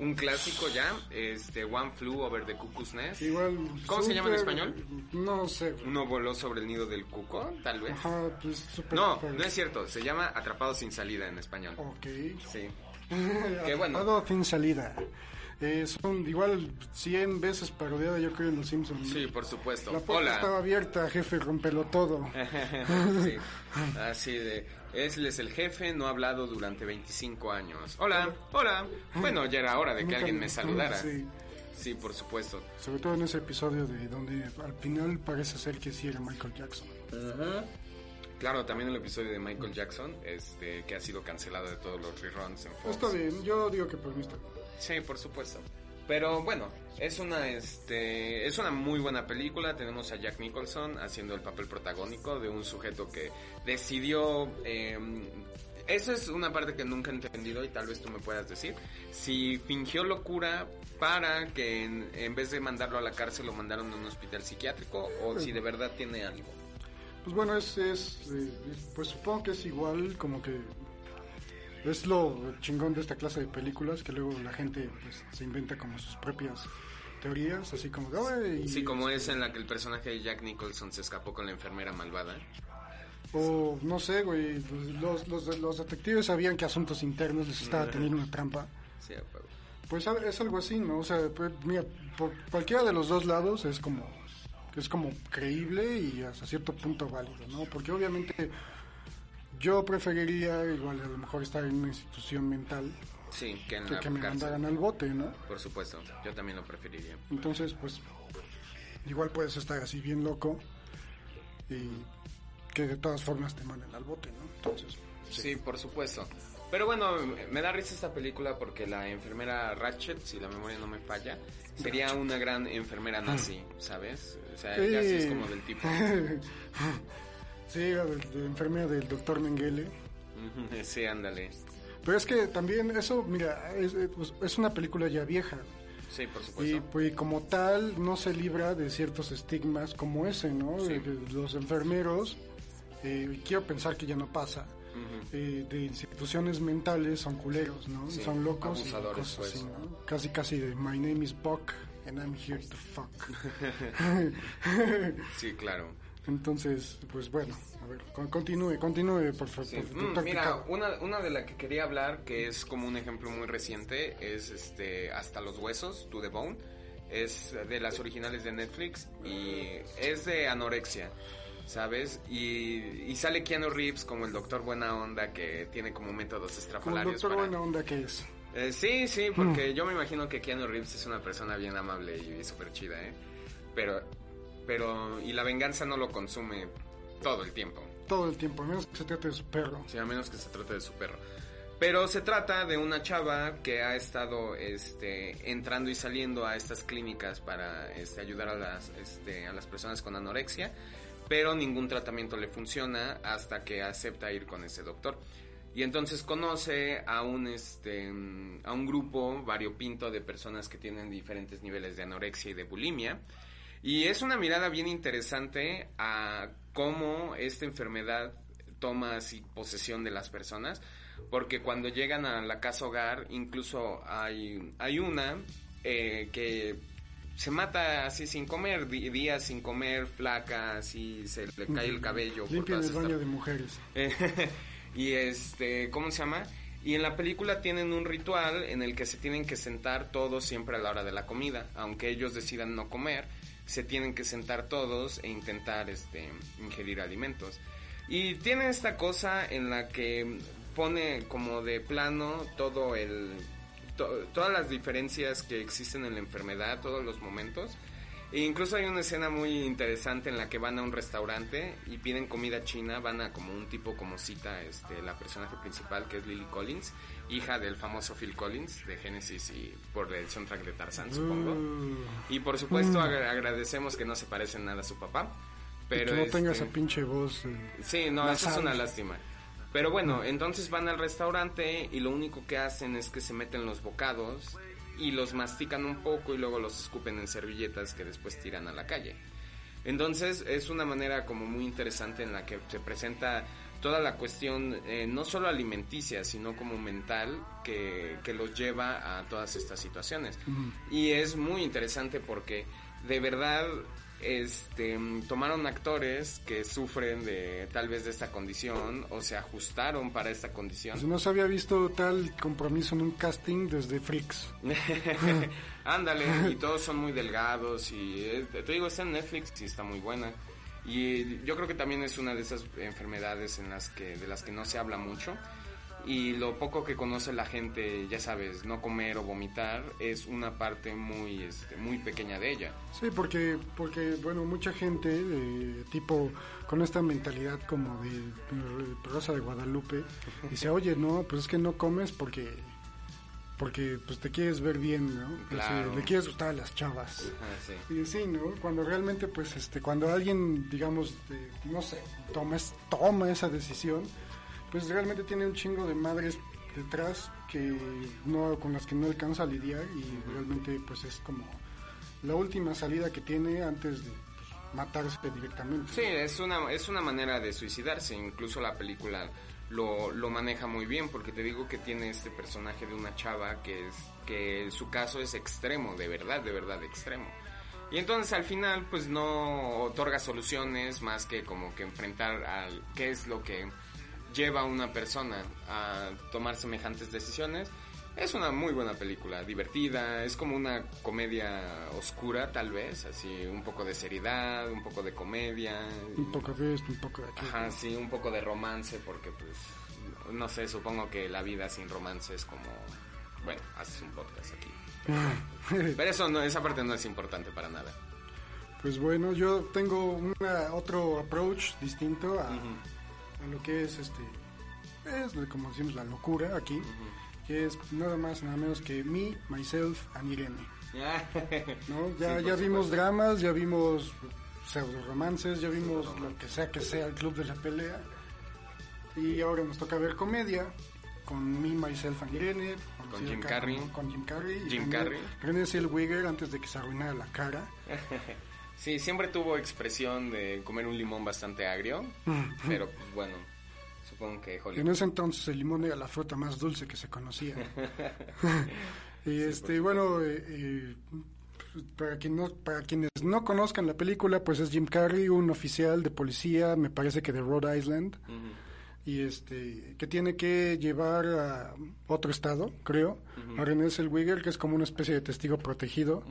un clásico ya, este One Flew Over the Cuckoo's Nest. Igual. ¿Cómo se llama en español? No sé. Uno voló sobre el nido del cuco, tal vez. Ajá, pues súper. No, no es cierto, se llama Atrapado sin salida en español. Ok. Sí. Qué bueno. Atrapado sin salida. Eh, son igual 100 veces parodiada, yo creo, en Los Simpsons. Sí, por supuesto. La puerta estaba abierta, jefe, rompelo todo. sí, así de. Él es el jefe, no ha hablado durante 25 años. Hola, hola. Bueno, ya era hora de que alguien me saludara. Sí. Sí, por supuesto. Sobre todo en ese episodio de donde al final parece ser que sí era Michael Jackson. Claro, también el episodio de Michael Jackson, este, que ha sido cancelado de todos los reruns en Fox. Está bien, yo digo que por mí está. Sí, por supuesto. Pero bueno, es una, este, es una muy buena película. Tenemos a Jack Nicholson haciendo el papel protagónico de un sujeto que decidió. eh, eso es una parte que nunca he entendido y tal vez tú me puedas decir. Si fingió locura para que en, en vez de mandarlo a la cárcel lo mandaron a un hospital psiquiátrico o si de verdad tiene algo. Pues bueno, es, es eh, pues supongo que es igual como que es lo chingón de esta clase de películas que luego la gente pues, se inventa como sus propias teorías, así como Sí, como es en la que el personaje de Jack Nicholson se escapó con la enfermera malvada. o no sé, güey, los, los, los detectives sabían que asuntos internos les estaba teniendo una trampa. Sí. Pues es algo así, ¿no? O sea, pues, mira, por cualquiera de los dos lados es como es como creíble y hasta cierto punto válido, ¿no? Porque obviamente yo preferiría igual a lo mejor estar en una institución mental Sí, que en que la que me mandaran al bote, ¿no? Por supuesto, yo también lo preferiría. Entonces, pues igual puedes estar así bien loco y que de todas formas te manden al bote, ¿no? Entonces, Sí, por supuesto. Pero bueno, me da risa esta película porque la enfermera Ratchet, si la memoria no me falla, sería una gran enfermera nazi, ¿sabes? O sea, Sí. es como del tipo. sí, de, de enfermera del doctor Mengele. Sí, ándale. Pero es que también eso, mira, es, es- es una película ya vieja. Sí, por Y supuesto. pues como tal no se libra de ciertos estigmas como ese, ¿no? Sí. De que los enfermeros, eh, y quiero pensar que ya no pasa, Ujú. eh, de instituciones mentales son culeros, ¿no? Sí, son locos y cosas pues. así, ¿no? Casi casi de My name is Buck and I'm here to fuck. Sí, claro. Entonces, pues bueno, a ver, con- continúe, continúe, por favor. Sí. Mm, mira, una, una de la que quería hablar, que es como un ejemplo muy reciente, es este Hasta los huesos, To the Bone. Es de las originales de Netflix y es de anorexia, ¿sabes? Y, y sale Keanu Reeves como el doctor buena onda que tiene como métodos Como el estrafalarios doctor para... buena onda que es. Eh, sí, sí, porque yo me imagino que Keanu Reeves es una persona bien amable y, súper chida, ¿eh? Pero, pero, y la venganza no lo consume todo el tiempo. Todo el tiempo, a menos que se trate de su perro. Sí, a menos que se trate de su perro. Pero se trata de una chava que ha estado este, entrando y saliendo a estas clínicas para este, ayudar a las, este, a las personas con anorexia, pero ningún tratamiento le funciona hasta que acepta ir con ese doctor. Y entonces conoce a un, este, a un grupo variopinto de personas que tienen diferentes niveles de anorexia y de bulimia. Y es una mirada bien interesante a cómo esta enfermedad toma así posesión de las personas, porque cuando llegan a la casa hogar, incluso hay, hay una eh, que se mata así sin comer, días sin comer, flaca, así se le cae el cabello. todas el baño de mujeres. y este, ¿cómo se llama? Y en la película tienen un ritual en el que se tienen que sentar todos siempre a la hora de la comida, aunque ellos decidan no comer, se tienen que sentar todos e intentar este ingerir alimentos. Y tiene esta cosa en la que pone como de plano todo el todas las diferencias que existen en la enfermedad, todos los momentos. E incluso hay una escena muy interesante en la que van a un restaurante y piden comida china, van a como un tipo como cita este la personaje principal que es Lily Collins, hija del famoso Phil Collins de Genesis y por el soundtrack de Tarzan, supongo. Uh. Y por supuesto agra- agradecemos que no se parecen nada a su papá. Pero que no tenga este, esa pinche voz. eh, Sí, no, eso es una lástima. Pero bueno, entonces van al restaurante y lo único que hacen es que se meten los bocados y los mastican un poco y luego los escupen en servilletas que después tiran a la calle. Entonces es una manera como muy interesante en la que se presenta toda la cuestión eh, no solo alimenticia sino como mental que, que los lleva a todas estas situaciones. Y es muy interesante porque de verdad este tomaron actores que sufren de tal vez de esta condición o se ajustaron para esta condición. Pues no se había visto tal compromiso en un casting desde Freaks. Ándale, y todos son muy delgados y eh, te digo, está en Netflix y está muy buena. Y yo creo que también es una de esas enfermedades en las que de las que no se habla mucho y lo poco que conoce la gente, ya sabes, no comer o vomitar es una parte muy este, muy pequeña de ella. Sí, porque, porque bueno, mucha gente, eh, tipo, con esta mentalidad como de, de Rosa de Guadalupe, dice, oye, no, pues es que no comes porque porque pues te quieres ver bien, ¿no? Así, Claro. le quieres gustar a las chavas. Ah, sí. Y sí, ¿no? Cuando realmente, pues, este, cuando alguien, digamos, de- no sé, toma, toma esa decisión, pues realmente tiene un chingo de madres detrás que no, con las que no alcanza a lidiar y realmente, pues, es como la última salida que tiene antes de pues, matarse directamente. Sí, es una, es una manera de suicidarse. Incluso la película lo, lo maneja muy bien porque te digo que tiene este personaje de una chava que es que su caso es extremo, de verdad, de verdad extremo. Y entonces al final pues no otorga soluciones más que como que enfrentar al qué es lo que lleva a una persona a tomar semejantes decisiones. Es una muy buena película, divertida, es como una comedia oscura tal vez, así un poco de seriedad, un poco de comedia. Un poco de esto, un poco de aquello. Ajá, sí, un poco de romance porque pues no sé, supongo que la vida sin romance es como bueno, haces un podcast aquí. Pero eso no esa parte no es importante para nada. Pues bueno, yo tengo una, otro approach distinto a, a lo que es este, es como decimos la locura aquí, que es nada más nada menos que me, myself and Irene. ¿no? Ya, Sí, ya vimos supuesto. dramas, ya vimos pseudo romances, ya vimos lo que sea que sea el club de la pelea. Y ahora nos toca ver comedia con me, myself and Irene, Con Jim Carrey. Con Jim Carrey. Jim Carrey. René Zellweger antes de que se arruinara la cara. Sí, siempre tuvo expresión de comer un limón bastante agrio, pero pues bueno, supongo que En Hollywood. ese entonces el limón era la fruta más dulce que se conocía. y este, bueno, eh, eh, para, quien no, para quienes no conozcan la película, pues es Jim Carrey, un oficial de policía, me parece que de Rhode Island, y este, que tiene que llevar a otro estado, creo, a René Zellweger, que es como una especie de testigo protegido.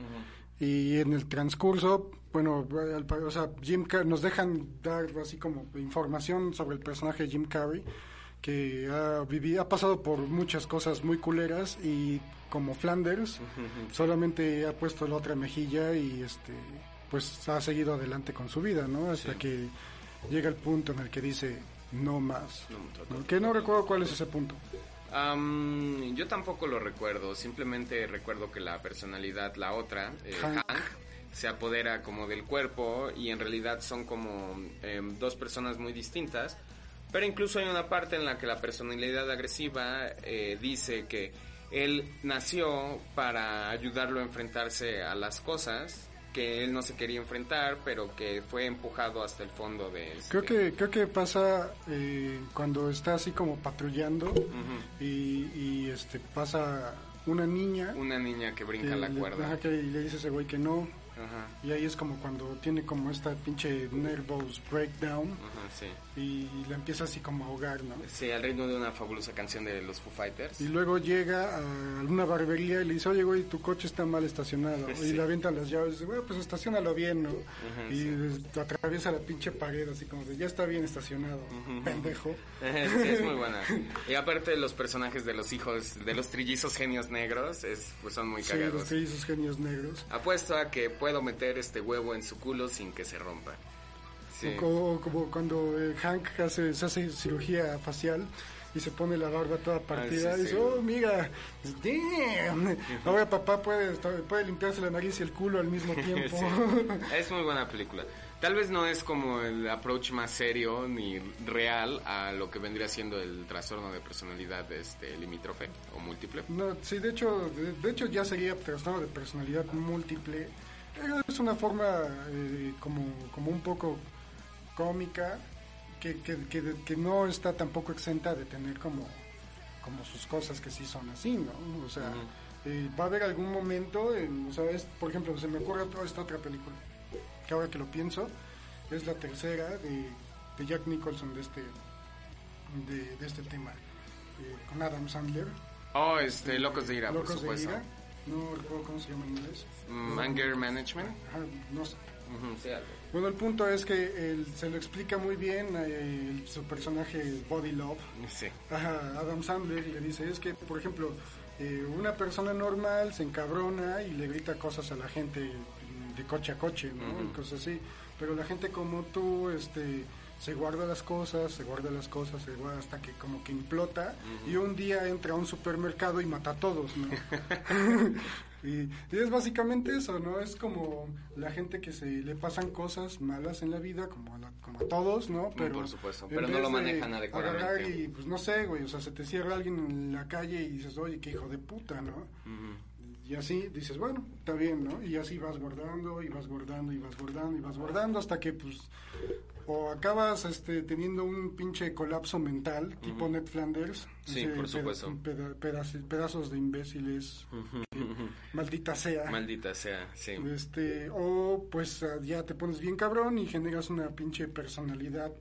Y en el transcurso, bueno, o sea, Jim Car- nos dejan dar así como información sobre el personaje de Jim Carrey, que ha, vivido, ha pasado por muchas cosas muy culeras y como Flanders, solamente ha puesto la otra mejilla y este pues ha seguido adelante con su vida, ¿no? Hasta Sí. que llega el punto en el que dice no más. No, total. ¿no? Que no recuerdo cuál es ese punto. Am, yo tampoco lo recuerdo, simplemente recuerdo que la personalidad, la otra, eh, Hank. Hank, se apodera como del cuerpo y en realidad son como em, dos personas muy distintas. Pero incluso hay una parte en la que la personalidad agresiva eh, dice que él nació para ayudarlo a enfrentarse a las cosas que él no se quería enfrentar, pero que fue empujado hasta el fondo de este- Creo que creo que pasa eh, cuando está así como patrullando y, y, este pasa una niña una niña que brinca que la le- cuerda. ajá, que le dice a ese güey que no Y ahí es como cuando tiene como esta pinche nervous breakdown. sí. Y la empieza así como a ahogar, ¿no? Sí, al ritmo de una fabulosa canción de los Foo Fighters. Y luego llega a una barbería y le dice, oye, güey, tu coche está mal estacionado. Y le avientan las llaves y dice, bueno, pues estacionalo bien, ¿no? y atraviesa la pinche pared así como de, ya está bien estacionado, pendejo. sí, es muy buena. Y aparte los personajes de los hijos, de los trillizos genios negros, es, pues son muy cagados. Sí, los trillizos genios negros. Apuesto a que puedo meter este huevo en su culo sin que se rompa. O como, cuando eh, Hank hace, se hace cirugía facial y se pone la barba toda ah, partida y dice, oh, mira, damn. Ahora papá puede, puede limpiarse la nariz y el culo al mismo tiempo. es muy buena película. Tal vez no es como el approach más serio ni real a lo que vendría siendo el trastorno de personalidad este limítrofe o múltiple. No, sí, de hecho, de, hecho ya sería trastorno de personalidad múltiple. Es una forma eh, como, como un poco cómica que, que, que, no está tampoco exenta de tener como, como sus cosas que sí son así, ¿no? O sea, eh, va a haber algún momento, en, o sea, es, por ejemplo, se me ocurre esta otra película, que ahora que lo pienso, es la tercera de, de Jack Nicholson de este, de, de este tema, eh, con Adam Sandler. Oh, este, Locos de Ira, Locos por supuesto. De Ira. No recuerdo cómo se llama en inglés. Mm, anger Management. no sé. Bueno, el punto es que él, se lo explica muy bien eh, su personaje Body Love. Sí. Adam Sandler le dice, es que, por ejemplo, eh, una persona normal se encabrona y le grita cosas a la gente de coche a coche, ¿no? Y cosas así. Pero la gente como tú, este se guarda las cosas, se guarda las cosas, se guarda hasta que como que implota y un día entra a un supermercado y mata a todos, ¿no? y, es básicamente eso, ¿no? Es como la gente que se le pasan cosas malas en la vida, como a, como a todos, ¿no? Pero, Por supuesto, pero no lo manejan adecuadamente. y pues no sé, güey, o sea, se te cierra alguien en la calle y dices, oye, qué hijo de puta, ¿no? Y así dices, bueno, está bien, ¿no? Y así vas guardando y vas guardando y vas guardando y vas guardando hasta que pues o acabas este teniendo un pinche colapso mental tipo Ned Flanders. Sí, por supuesto. pedazos de imbéciles. maldita sea. Maldita sea, sí. Este, o pues ya te pones bien cabrón y generas una pinche personalidad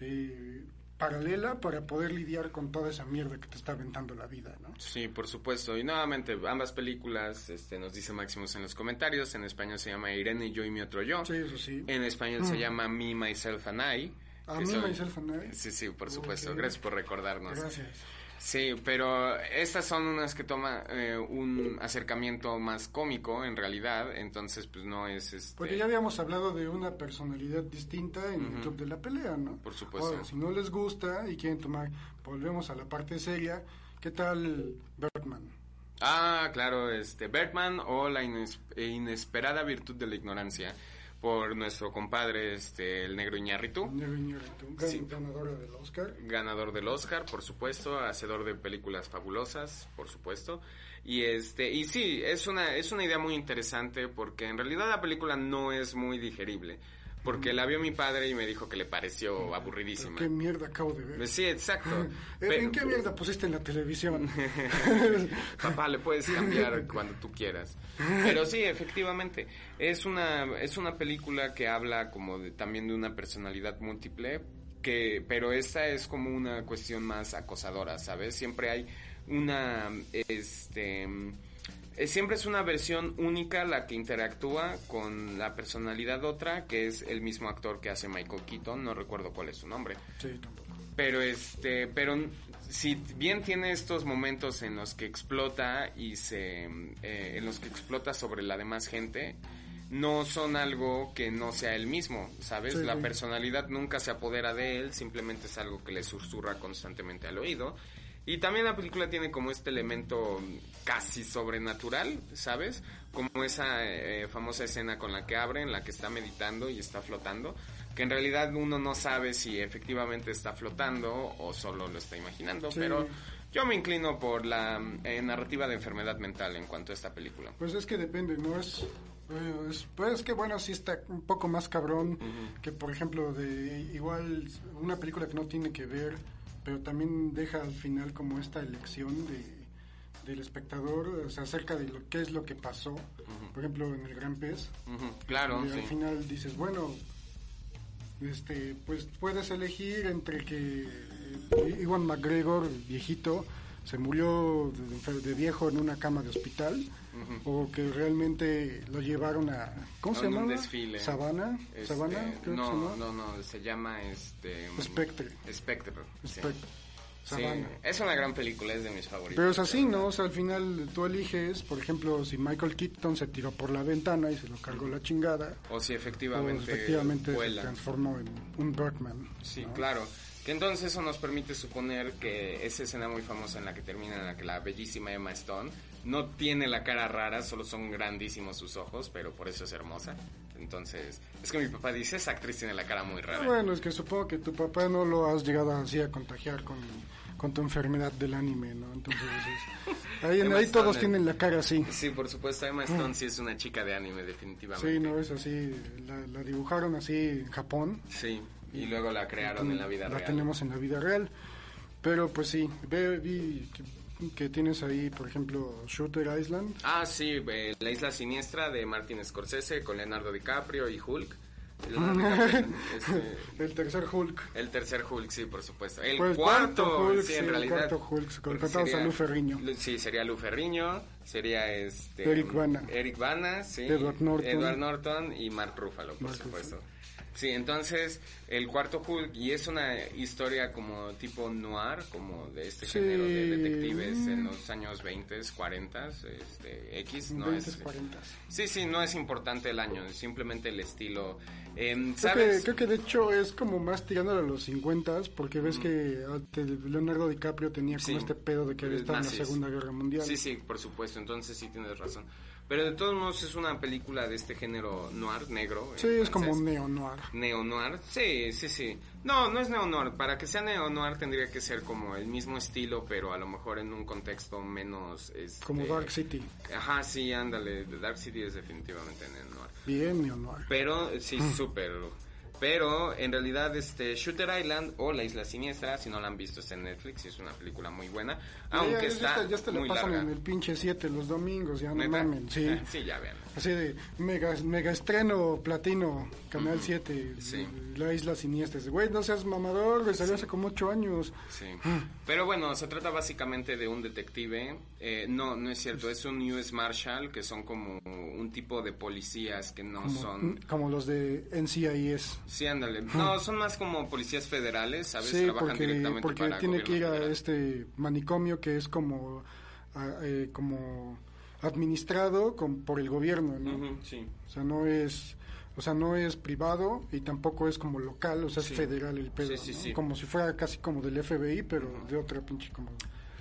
eh, paralela para poder lidiar con toda esa mierda que te está aventando la vida, ¿no? Sí, por supuesto. Y nuevamente, ambas películas, este, nos dice Máximos en los comentarios, en español se llama Irene, yo y mi otro yo. Sí, eso sí. En español se mm. llama Me, Myself and I. Ah, Me, Myself and I. Sí, sí, por supuesto. Gracias por recordarnos. Gracias. Sí, pero estas son unas que toman eh, un acercamiento más cómico en realidad, entonces pues no es este... Porque ya habíamos hablado de una personalidad distinta en el Club de la Pelea, ¿no? Por supuesto. Ahora, si no les gusta y quieren tomar, volvemos a la parte seria, ¿qué tal Bergman? Ah, claro, este Bergman o la inesperada virtud de la ignorancia por nuestro compadre este el negro Iñárritu. Negro ganador del Oscar. Ganador del Oscar, por supuesto, hacedor de películas fabulosas, por supuesto. Y este y sí, es una es una idea muy interesante porque en realidad la película no es muy digerible porque la vio mi padre y me dijo que le pareció aburridísima. ¿Qué mierda acabo de ver? Sí, exacto. ¿En qué mierda pusiste en la televisión? Papá, le puedes cambiar cuando tú quieras. Pero sí, efectivamente, es una es una película que habla como de, también de una personalidad múltiple, que pero esta es como una cuestión más acosadora, ¿sabes? Siempre hay una este siempre es una versión única la que interactúa con la personalidad otra, que es el mismo actor que hace Michael Keaton, no recuerdo cuál es su nombre. Sí, tampoco. Pero este, pero si bien tiene estos momentos en los que explota y se, eh, en los que explota sobre la demás gente, no son algo que no sea él mismo, ¿sabes? la personalidad nunca se apodera de él, simplemente es algo que le susurra constantemente al oído y también la película tiene como este elemento casi sobrenatural, ¿sabes? Como esa eh, famosa escena con la que abre, en la que está meditando y está flotando, que en realidad uno no sabe si efectivamente está flotando o solo lo está imaginando, pero yo me inclino por la eh, narrativa de enfermedad mental en cuanto a esta película. Pues es que depende, ¿no? Es, eh, pues que bueno, sí está un poco más cabrón que por ejemplo de igual una película que no tiene que ver pero también deja al final como esta elección de, del espectador, o sea, acerca de lo, qué es lo que pasó, por ejemplo, en el Gran Pez. Claro, y sí. al final dices, bueno, este, pues puedes elegir entre que eh, Iwan McGregor, viejito, se murió de viejo en una cama de hospital, o que realmente lo llevaron a, ¿cómo se En un llama? desfile. Sabana, Este, Sabana, creo que se no, llama. no, no, se llama este... Spectre. Spectre, sí. Spectre. Sí, Sabana. es una gran película, es de mis favoritos. Pero es así, ¿no? O sea, al final tú eliges, por ejemplo, si Michael Keaton se tiró por la ventana y se lo cargó la chingada, O si o efectivamente, efectivamente se vuela. transformó en un Birdman. Sí, ¿no? claro. Que entonces eso nos permite suponer que esa escena muy famosa en la que termina en la que la bellísima Emma Stone no tiene la cara rara, solo son grandísimos sus ojos, pero por eso es hermosa. Entonces, es que mi papá dice, esa actriz tiene la cara muy rara. Ah, Bueno, es que supongo que tu papá no lo has llegado así a contagiar con, con tu enfermedad del anime, ¿no? Entonces, es- ahí, ahí todos tienen la cara así. Sí, por supuesto, Emma Stone sí es una chica de anime, definitivamente. Sí, no es así. La, la dibujaron así en Japón. Sí, y luego la crearon en la vida la real. tenemos en la vida real. Pero pues sí, ve, vi que, tienes ahí, por ejemplo, Shooter Island. Ah, sí, eh, La Isla Siniestra de Martin Scorsese con Leonardo DiCaprio y Hulk. Este, El tercer Hulk. el tercer Hulk, sí, por supuesto. El Pues, cuarto, Hulk, sí, sí, en el realidad. cuarto Hulk, con- porque contamos a. Lu- Sí, sería Lou Ferriño, sería este... Eric Bana. Eric Bana, sí. Edward Norton. Edward Norton y Mark Ruffalo, por Mark supuesto. Sí, entonces, el cuarto Hulk, y es una historia como tipo noir, como de este Sí. género de detectives en los años 20, 40, este, X, no 20, es... 40. Sí, sí, no es importante el año, es simplemente el estilo. Em, Creo que, ¿Sabes? creo que de hecho es como más tirándole a los 50 porque ves que ah, te- Leonardo DiCaprio tenía como Sí. este pedo de que había estado en la. Segunda Guerra Mundial. Sí, sí, por supuesto, entonces sí tienes razón. Pero de todos modos es una película de este género noir, negro. Sí, es como francés. neo-noir. Neo-noir, sí, sí, sí. No, no es neo-noir. Para que sea neo-noir tendría que ser como el mismo estilo, pero a lo mejor en un contexto menos... Este... Como Dark City. Ajá, sí, ándale. Dark City es definitivamente neo-noir. Bien neo-noir. Pero, sí, Mm. súper. Pero en realidad este Shooter Island o La Isla Siniestra, si no la han visto está en Netflix, y es una película muy buena, aunque ya, está ya te la pasan larga. en el pinche 7 los domingos, ya no ¿Neta? mamen. Sí. Ah, sí, ya vean. Así de mega, mega estreno platino, Canal 7, Sí. La Isla Siniestra. Güey, no seas mamador, güey, salió hace como 8 años. Sí. Pero bueno, se trata básicamente de un detective. eh, no, no es cierto, es un US Marshal, que son como un tipo de policías que no Como, son... como los de NCIS. Sí, ándale. No, son más como policías federales, ¿sabes? Sí, Trabajan porque, directamente porque para tiene que ir a federal. este manicomio que es como, ah, eh, como administrado con, por el gobierno, ¿no? Ujú, sí. O sea, no es, o sea, no es privado y tampoco es como local, o sea, Sí. es federal el pedo, Sí, sí, ¿no? sí. Como si fuera casi como del FBI, pero de otra pinche como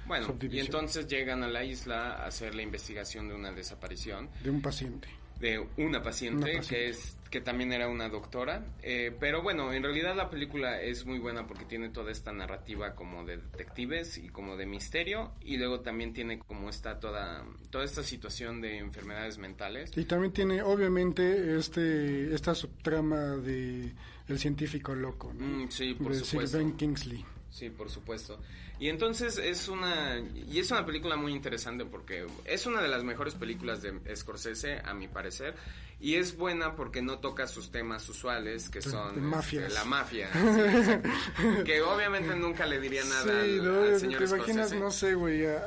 Bueno, y subdivisión entonces llegan a la isla a hacer la investigación de una desaparición. de un paciente. de una paciente, Una paciente. que es que también era una doctora Eh, pero bueno en realidad la película es muy buena porque tiene toda esta narrativa como de detectives y como de misterio y luego también tiene como esta toda toda esta situación de enfermedades mentales Y también tiene, obviamente, este esta subtrama de el científico loco, ¿no? Mm, sí, por de Sir supuesto. Ben Kingsley. Sí, por supuesto. Y entonces es una y es una película muy interesante porque es una de las mejores películas de Scorsese a mi parecer y es buena porque no toca sus temas usuales que son de mafias. este, la mafia, sí, que obviamente nunca le diría nada Sí, al, no, al te imaginas, no sé, güey, a-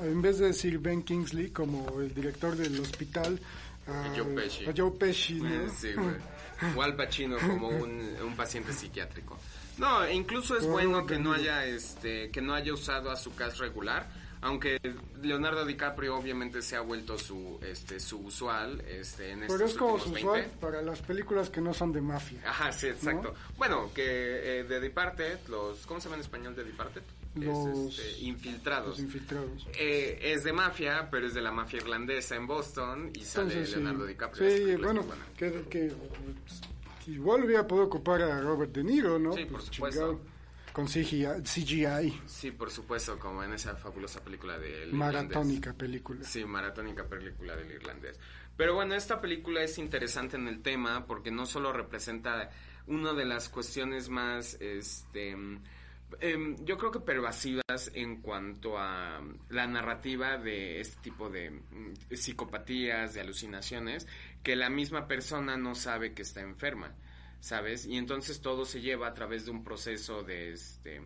a- en vez de decir Ben Kingsley como el director del hospital, a, Joe Pesci. a Joe Pesci, ¿no? Sí, güey. O Al Pacino como un, un paciente psiquiátrico. No, incluso es bueno que no haya este que no haya usado a su cast regular, aunque Leonardo DiCaprio obviamente se ha vuelto su este su usual este en Pero es como su 20. usual para las películas que no son de mafia. Ajá, sí, exacto. Bueno, que eh, de Departed, los ¿cómo se llama en español de Departed? Los- es este, infiltrados. Los infiltrados. Eh, es de mafia, pero es de la mafia irlandesa en Boston y sale Leonardo sí, DiCaprio. Sí bueno, que, que igual hubiera podido ocupar a Robert De Niro, ¿no? Sí, por Pues, supuesto. chingado, con CGI, CGI Sí, por supuesto, como en esa fabulosa película de maratónica película. Sí, maratónica película del irlandés. Pero bueno, esta película es interesante en el tema porque no solo representa una de las cuestiones más, este, Em, yo creo que pervasivas en cuanto a la narrativa de este tipo de mm, psicopatías, de alucinaciones, que la misma persona no sabe que está enferma, ¿sabes? Y entonces todo se lleva a través de un proceso de este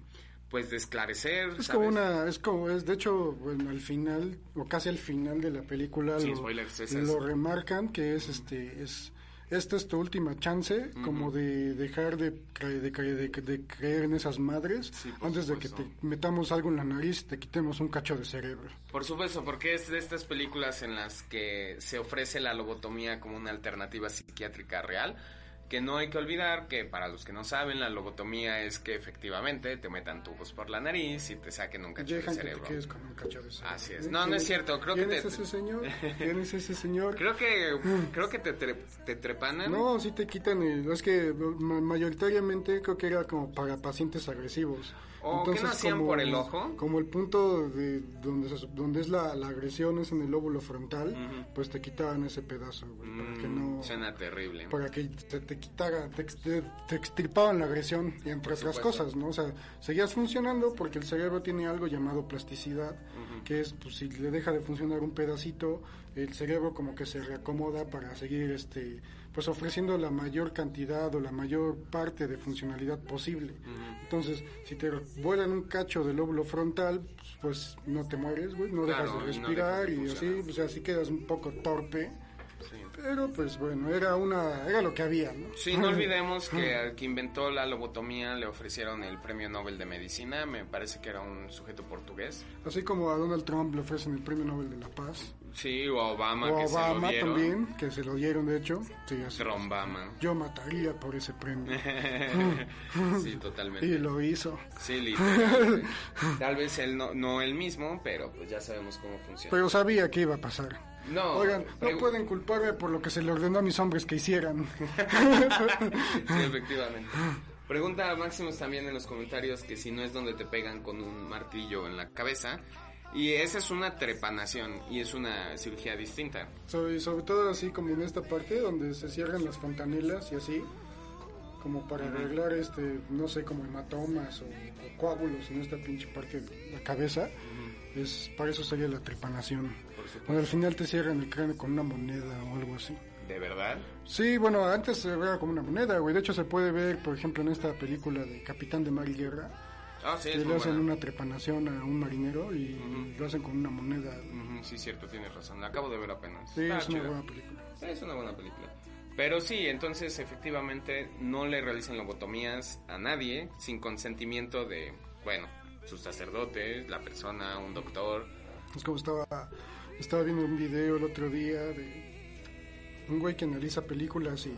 pues de esclarecer. Es ¿sabes? como una, es como, es de hecho, bueno, al final, o casi al final de la película lo, spoilers, es eso. lo remarcan que es este, es, esta es tu última chance, como de dejar de, cre- de, cre- de, de creer en esas madres, Sí, antes de que te metamos algo en la nariz, te quitemos un cacho de cerebro. Por supuesto, porque es de estas películas en las que se ofrece la lobotomía como una alternativa psiquiátrica real, que no hay que olvidar que para los que no saben, la lobotomía es que efectivamente te metan tubos por la nariz y te saquen un cacho de Dejan que te cerebro. quedes con un cacho de cerebro. Así es. ¿Eh? No, no ¿Quién es cierto, creo que ¿quién te- es ese señor? ¿Quién es ese señor? Creo que creo que te, tre- te trepanan. No, sí te quitan el... Es que ma- mayoritariamente creo que era como para pacientes agresivos. ¿O qué no hacían por el ojo? Como el punto de donde, se- donde es la, la agresión es en el lóbulo frontal, pues te quitaban ese pedazo, güey, para que Mm, no... Suena terrible. Para que te, te quitara, te, te- extirpaban la agresión y entre otras cosas, ¿no? O sea, seguías funcionando porque el cerebro tiene algo llamado plasticidad, que es, pues si le deja de funcionar un pedacito, el cerebro como que se reacomoda para seguir, este, pues ofreciendo la mayor cantidad o la mayor parte de funcionalidad posible. Entonces, si te vuelan un cacho del lóbulo frontal, pues, pues no te mueres, güey, no Claro, dejas de y no respirar dejas de y así, sea, así quedas un poco torpe. Sí. Pero pues bueno, era una era lo que había, ¿no? Sí, no olvidemos que al que inventó la lobotomía le ofrecieron el premio Nobel de Medicina, me parece que era un sujeto portugués. Así como a Donald Trump le ofrecen el Premio Nobel de la Paz. Sí, o a Obama o que se lo Obama dieron. también, que se lo dieron de hecho. Sí, así. Trombama. Yo mataría por ese premio. sí, totalmente. y lo hizo. Sí, literalmente. Tal vez él no, no el mismo, pero pues ya sabemos cómo funciona. Pero sabía que iba a pasar. No, Oigan, no pueden culparme por lo que se le ordenó a mis hombres que hicieran. Sí, efectivamente. Pregunta a Maximus también en los comentarios que si no es donde te pegan con un martillo en la cabeza. Y esa es una trepanación y es una cirugía distinta. sobre, sobre todo así como en esta parte donde se cierran las fontanelas y así. Como para arreglar este, no sé, como hematomas o, o coágulos en esta pinche parte de la cabeza. Es, para eso sería la trepanación. Cuando al final te cierran el cráneo con una moneda o algo así. ¿De verdad? Sí, bueno, antes se veía como una moneda, güey. De hecho, se puede ver, por ejemplo, en esta película de Capitán de Mar y Guerra, Ah, sí, que es le hacen buena. una trepanación a un marinero y lo hacen con una moneda. Sí, cierto, tienes razón. La acabo de ver apenas. Sí, es una buena película. Es una buena película. Pero sí, entonces efectivamente no le realizan lobotomías a nadie sin consentimiento de, bueno, sus sacerdotes, la persona, un doctor. Es como estaba, estaba viendo un video el otro día de un güey que analiza películas y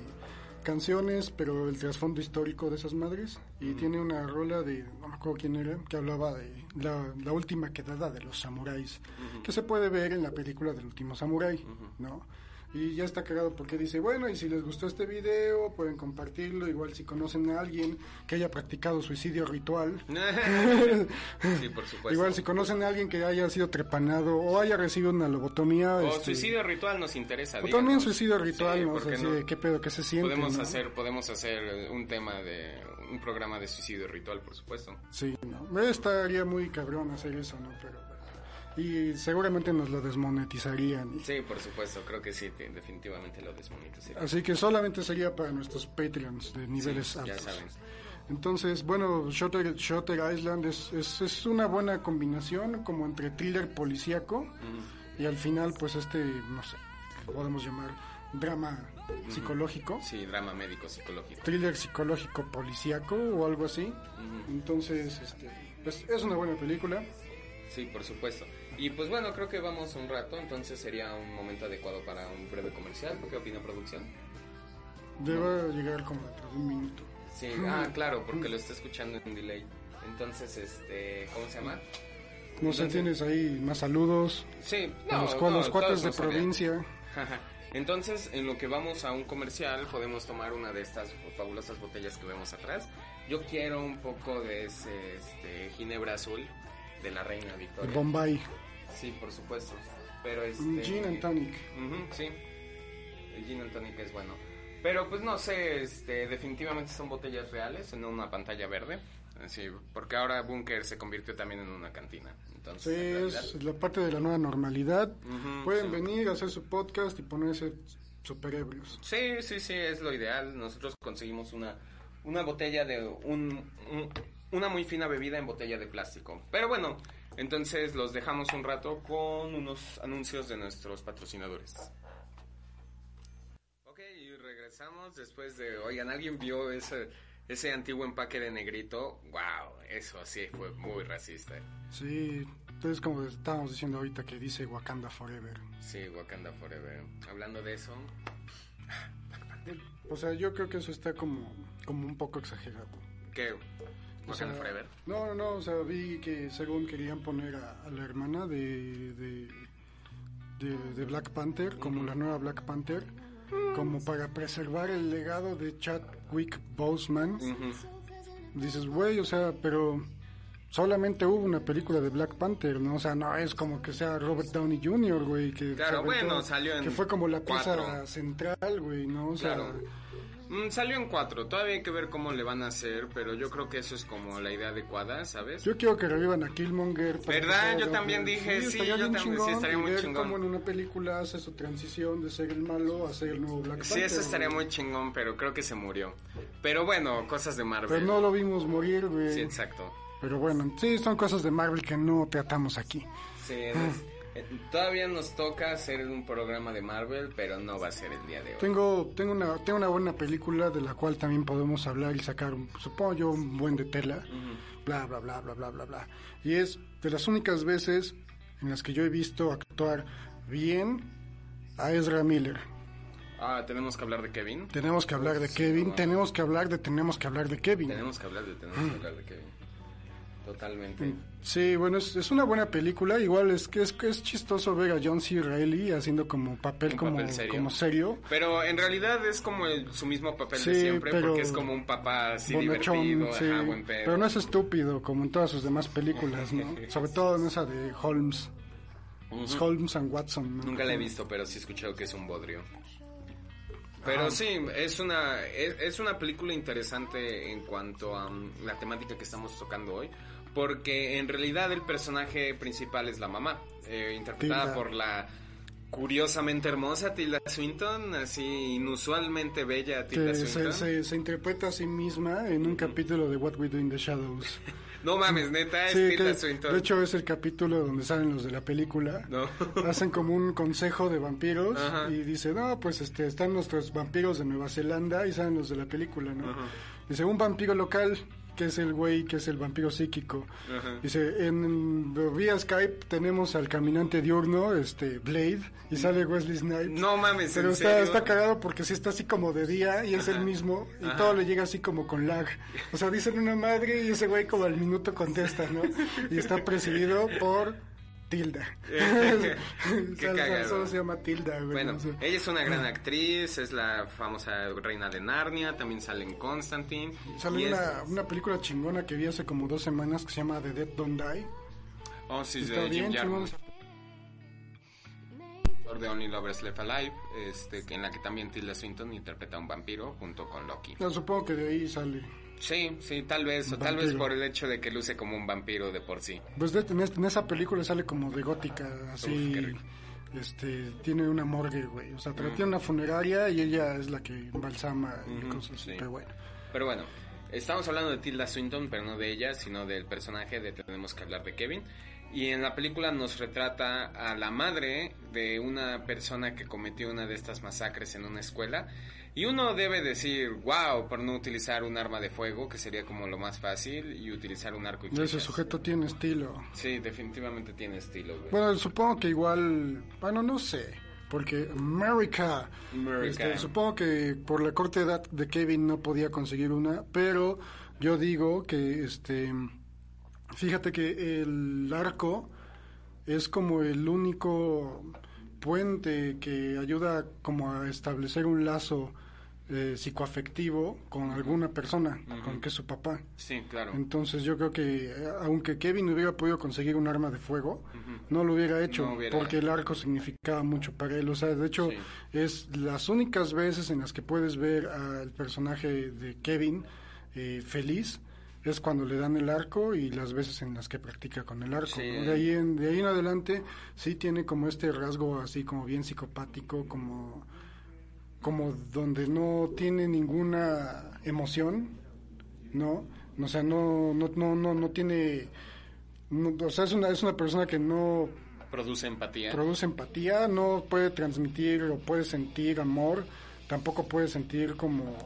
canciones, pero el trasfondo histórico de esas madres. Y tiene una rola de, no me acuerdo quién era, que hablaba de la, la última quedada de los samuráis, que se puede ver en la película del último samurái, ¿no? Y ya está cagado porque dice, bueno, y si les gustó este video, pueden compartirlo, igual si conocen a alguien que haya practicado suicidio ritual. sí, por supuesto. Igual si conocen a alguien que haya sido trepanado o haya recibido una lobotomía. O este, suicidio ritual nos interesa. o también suicidio ritual, Sí, ¿no? O ¿por sea, no? qué pedo que se siente. Podemos ¿no? hacer, podemos hacer un tema de un programa de suicidio ritual, por supuesto. Sí, no. Estaría muy cabrón hacer eso, ¿no? Pero. Y seguramente nos lo desmonetizarían. Sí, por supuesto, creo que sí, te- definitivamente lo desmonetizaré. Así que solamente sería para nuestros Patreons de niveles Sí, ya altos. saben. Entonces, bueno, Shutter, Shutter Island es, es, es una buena combinación como entre thriller policíaco y al final, pues este, no sé, podemos llamar drama psicológico. Sí, drama médico psicológico. thriller psicológico policíaco o algo así. Entonces, este, pues es una buena película. Sí, por supuesto. Y pues bueno, creo que vamos un rato, entonces sería un momento adecuado para un breve comercial. ¿Qué opina producción? Debe llegar como dentro de un minuto. Sí, ah, claro, porque lo está escuchando en delay. Entonces, este, ¿cómo se llama? No sé, tienes ahí más saludos. Sí, a no, los, no, los cuates de provincia. Entonces, en lo que vamos a un comercial, podemos tomar una de estas fabulosas botellas que vemos atrás. Yo quiero un poco de ese este, ginebra azul de la reina Victoria. Bombay. Sí, por supuesto. Pero este... Un Gin and tonic. Ujú, sí. El gin and tonic es bueno. Pero pues no sé, este, definitivamente son botellas reales en una pantalla verde. Sí, porque ahora Bunker se convirtió también en una cantina. Entonces, Sí, en realidad- es la parte de la nueva normalidad. Pueden sí. venir a hacer su podcast y ponerse super ebrios. Sí, sí, sí, es lo ideal. Nosotros conseguimos una, una botella de un, un- una muy fina bebida en botella de plástico. Pero bueno, entonces los dejamos un rato con unos anuncios de nuestros patrocinadores. Ok, y regresamos después de, oigan, ¿alguien vio ese, ese antiguo empaque de negrito? Wow, eso sí fue muy racista. Sí, entonces como estábamos diciendo ahorita que dice Wakanda Forever. Sí, Wakanda Forever. Hablando de eso, O sea, yo creo que eso está como, como un poco exagerado. ¿qué? O Wakanda sea, Forever. No, no, no, o sea, vi que según querían poner a, a la hermana de, de, de, de Black Panther, como la nueva Black Panther, como para preservar el legado de Chadwick Boseman. Dices, güey, o sea, pero solamente hubo una película de Black Panther, ¿no? O sea, no es como que sea Robert Downey Jr., güey, que... Claro, bueno, todo- salió en Que fue como la pieza cuatro. central, güey, ¿no? O sea, Claro. Mm, salió en cuatro, todavía hay que ver cómo le van a hacer, pero yo creo que eso es como la idea adecuada, ¿sabes? Yo quiero que revivan a Killmonger. para ¿Verdad? que Yo también dije, sí, estaría yo también, sí, chingón, estaría y muy chingón. cómo en una película hace su transición de ser el malo a ser el nuevo Black Sí, Panther. eso estaría muy chingón, pero creo que se murió. Pero bueno, cosas de Marvel. Pero no lo vimos morir, güey. Sí, exacto. Pero bueno, sí, son cosas de Marvel que no tratamos aquí. Sí, es- eh, todavía nos toca hacer un programa de Marvel, pero no va a ser el día de hoy. Tengo, tengo, una, tengo una buena película de la cual también podemos hablar y sacar, un- supongo yo, un buen de tela. Bla, bla, bla, bla, bla, bla, bla. Y es de las únicas veces en las que yo he visto actuar bien a Ezra Miller. Ah, tenemos que hablar de Kevin. Tenemos que hablar de Sí, Kevin, no. tenemos que hablar de tenemos que hablar de Kevin. Tenemos que hablar de, tenemos que hablar de Kevin. Totalmente. Sí, bueno, es, es una buena película. Igual es que es, es chistoso ver a John C. Reilly haciendo como papel, Un como, papel serio. como serio. Pero en realidad es como el- su mismo papel de Sí, siempre, pero porque es como un papá así bonachón, divertido, sí. ajá, buen pedo. Pero no es estúpido como en todas sus demás películas, ¿no? Sobre todo en esa de Holmes. Ujú. Holmes and Watson. ¿no? Nunca la he visto, pero sí he escuchado que es un bodrio. Pero sí, es una, es, es una película interesante en cuanto a mm, la temática que estamos tocando hoy, porque en realidad el personaje principal es la mamá, eh, interpretada Tilda. por la curiosamente hermosa Tilda Swinton, así inusualmente bella Tilda Que Swinton. se, se interpreta a sí misma en un capítulo de What We Do in the Shadows. No mames, neta, es Sí, Tilda Swinton. de hecho es el capítulo donde salen los de la película. No. Hacen como un consejo de vampiros Ajá. y dice, no, pues este, están nuestros vampiros de Nueva Zelanda y salen los de la película, ¿no? Dice, un vampiro local, que es el güey, que es el vampiro psíquico. Ajá. Dice, en vía Skype tenemos al caminante diurno, este, Blade, y sale Wesley Snipes. No mames, Pero ¿en está, serio? está cagado porque sí está así como de día y es el mismo y Ajá. todo le llega así como con lag. O sea, dicen una madre y ese güey como al minuto contesta, ¿no? Y está presidido por Tilda. Qué O sea, cagado. Solo se llama Tilda, güey. Bueno, no sé. ella es una gran actriz, es la famosa reina de Narnia, también sale en Constantine. Sale es- una, una película chingona que vi hace como dos semanas que se llama The Dead Don't Die. Oh, sí, Está de Jim bien actor de Only Lovers Left Alive, este, que en la que también Tilda Swinton interpreta a un vampiro junto con Loki. No, supongo que de ahí sale. Sí, sí, tal vez, o tal vez por el hecho de que luce como un vampiro de por sí. Pues de- en, es- en esa película sale como de gótica, así. Uf, qué rico. este, tiene una morgue, güey. O sea, pero tiene una funeraria y ella es la que embalsama y cosas sí. Pero bueno. Pero bueno, estamos hablando de Tilda Swinton, pero no de ella, sino del personaje de Tenemos que hablar de Kevin. Y en la película nos retrata a la madre de una persona que cometió una de estas masacres en una escuela. Y uno debe decir, wow, por no utilizar un arma de fuego, que sería como lo más fácil, y utilizar un arco y Ese flechas. sujeto tiene estilo. Sí, definitivamente tiene estilo, güey. Bueno, supongo que igual, bueno, no sé, porque America, America. este, supongo que por la corta edad de Kevin no podía conseguir una, pero yo digo que, este, fíjate que el arco es como el único puente que ayuda como a establecer un lazo eh, psicoafectivo con alguna persona, con que es su papá. Sí, claro. Entonces yo creo que eh, aunque Kevin hubiera podido conseguir un arma de fuego, no lo hubiera hecho No hubiera- porque el arco significaba mucho para él. O sea, de hecho Sí. es las únicas veces en las que puedes ver al personaje de Kevin eh, feliz es cuando le dan el arco y las veces en las que practica con el arco. De, ahí en, de ahí en adelante sí tiene como este rasgo así como bien psicopático, como, como donde no tiene ninguna emoción, ¿no? O sea, no, no, no, no, no tiene... o sea, es una, es una persona que no Produce empatía. Produce empatía, no puede transmitir o puede sentir amor, tampoco puede sentir como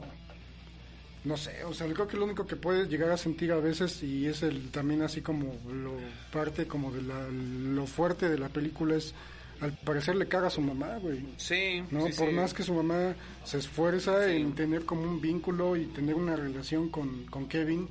no sé, o sea, creo que lo único que puede llegar a sentir a veces y es el también así como lo parte como de la, lo fuerte de la película es al parecer le caga a su mamá, güey. Sí. ¿No? Por más que su mamá se esfuerza en tener como un vínculo y tener una relación con, con Kevin,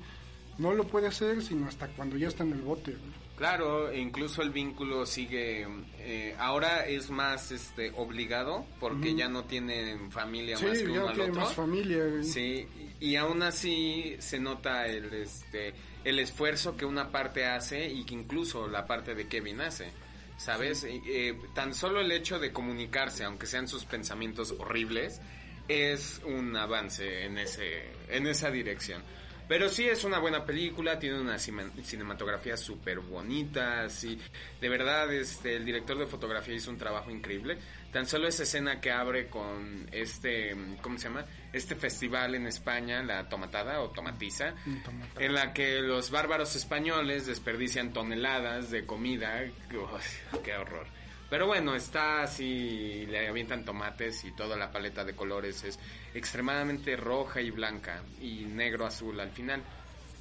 no lo puede hacer sino hasta cuando ya está en el bote. Claro, e incluso el vínculo sigue, eh, ahora es más este obligado porque ya no tienen familia más que uno al otro. Más familia. Sí, y aún así se nota el este el esfuerzo que una parte hace y que incluso la parte de Kevin hace. ¿Sabes? Eh, tan solo el hecho de comunicarse, aunque sean sus pensamientos horribles, es un avance en ese en esa dirección. Pero sí es una buena película, tiene una cinematografía súper bonita, sí. De verdad, este, el director de fotografía hizo un trabajo increíble. Tan solo esa escena que abre con este, ¿cómo se llama? Este festival en España, la Tomatada o Tomatiza, en la que los bárbaros españoles desperdician toneladas de comida. ¡Qué horror! Pero bueno, está así, le avientan tomates y toda la paleta de colores es extremadamente roja y blanca y negro azul al final.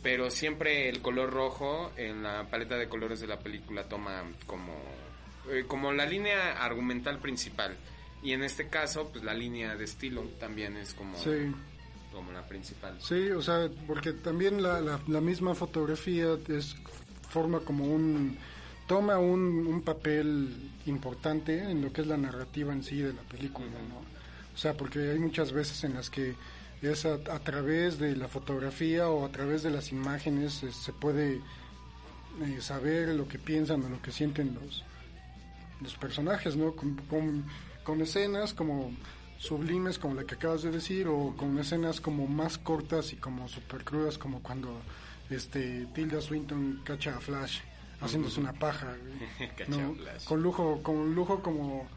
Pero siempre el color rojo en la paleta de colores de la película toma como, eh, como la línea argumental principal. Y en este caso, pues la línea de estilo también es como, como la principal. Sí, o sea, porque también la, la, la misma fotografía es forma como un toma un, un, papel importante en lo que es la narrativa en sí de la película, ¿no? O sea, porque hay muchas veces en las que es a, través de la fotografía o a través de las imágenes eh, se puede eh, saber lo que piensan o lo que sienten los, los personajes, ¿no? Con, con, escenas como sublimes como la que acabas de decir o con escenas como más cortas y como super crudas como cuando este Tilda Swinton cacha a Flash haciéndose una paja, con lujo, con lujo como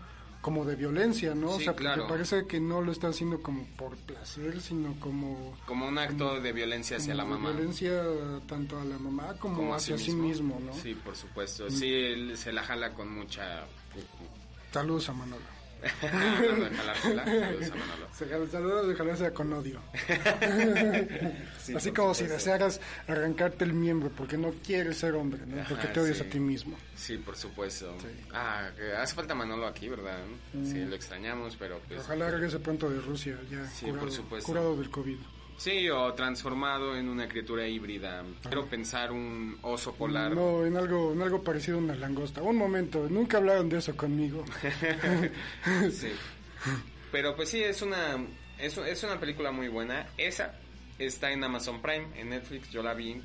como de violencia, ¿no? o sea, porque parece que no lo está haciendo como por placer, sino como como un acto de violencia hacia la mamá. Violencia tanto a la mamá como, hacia sí mismo. ¿no? Sí, por supuesto. Sí, él se la jala con mucha Saludos a Manolo. Saludos de jalarse con odio. Así como si desearas arrancarte el miembro porque no quieres ser hombre, ¿no? porque te odias a ti mismo. Sí, por supuesto. Ah, que hace falta Manolo aquí, ¿verdad? Sí, mm. lo extrañamos, pero pues... Ojalá regrese pronto de Rusia, ya curado del COVID. Sí, o transformado en una criatura híbrida. Quiero pensar un oso polar. No, en algo, en algo parecido a una langosta. Un momento, nunca hablaron de eso conmigo. sí. Pero pues sí, es una, es, es una película muy buena. Esa está en Amazon Prime, en Netflix. Yo la vi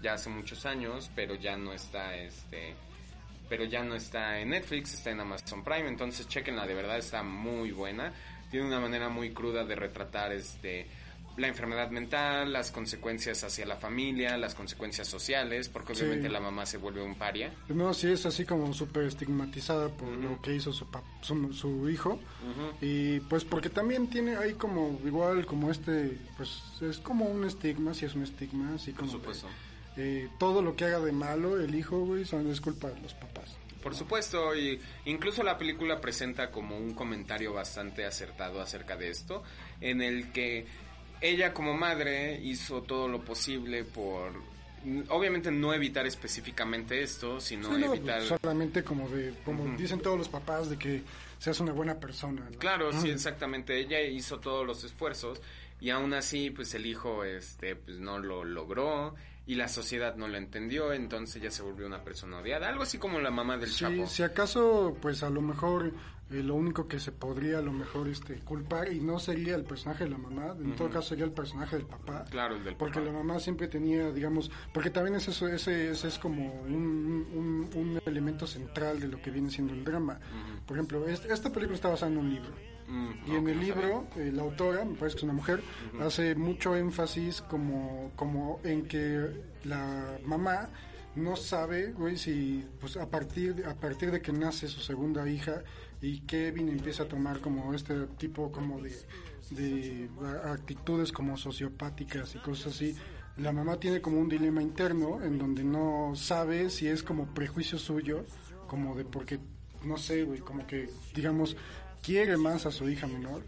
ya hace muchos años, pero ya no está, este, pero ya no está en Netflix, está en Amazon Prime. Entonces chequenla, de verdad está muy buena. Tiene una manera muy cruda de retratar, este la enfermedad mental, las consecuencias hacia la familia, las consecuencias sociales, porque obviamente la mamá se vuelve un paria. No, sí es así como súper estigmatizada por lo que hizo su, su, hijo. Y pues porque también tiene ahí como, igual como este, pues es como un estigma, si es un estigma, así como... Por supuesto. Eh, todo lo que haga de malo el hijo, güey, son, es culpa de los papás. Por supuesto, y incluso la película presenta como un comentario bastante acertado acerca de esto, en el que ella como madre hizo todo lo posible por obviamente no evitar específicamente esto, sino evitar solamente como de como dicen todos los papás de que seas una buena persona. Claro, sí, exactamente. Ella hizo todos los esfuerzos y aún así pues el hijo este pues no lo logró y la sociedad no lo entendió, entonces ya se volvió una persona odiada, algo así como la mamá del sí, Si acaso, pues a lo mejor eh, lo único que se podría a lo mejor este culpar y no sería el personaje de la mamá, en todo caso sería el personaje del papá. Claro, el del Porque papá. la mamá siempre tenía, digamos, porque también es eso, ese, ese es como un, un- un elemento central de lo que viene siendo el drama. Por ejemplo, este- esta película está basada en un libro. Mm, Y en el libro, eh, la autora, me parece que es una mujer, hace mucho énfasis como, como en que la mamá no sabe, güey, si pues a partir, a partir de que nace su segunda hija y Kevin empieza a tomar como este tipo como de, de actitudes como sociopáticas y cosas así, la mamá tiene como un dilema interno en donde no sabe si es como prejuicio suyo, como de porque, no sé, güey, como que, digamos, quiere más a su hija menor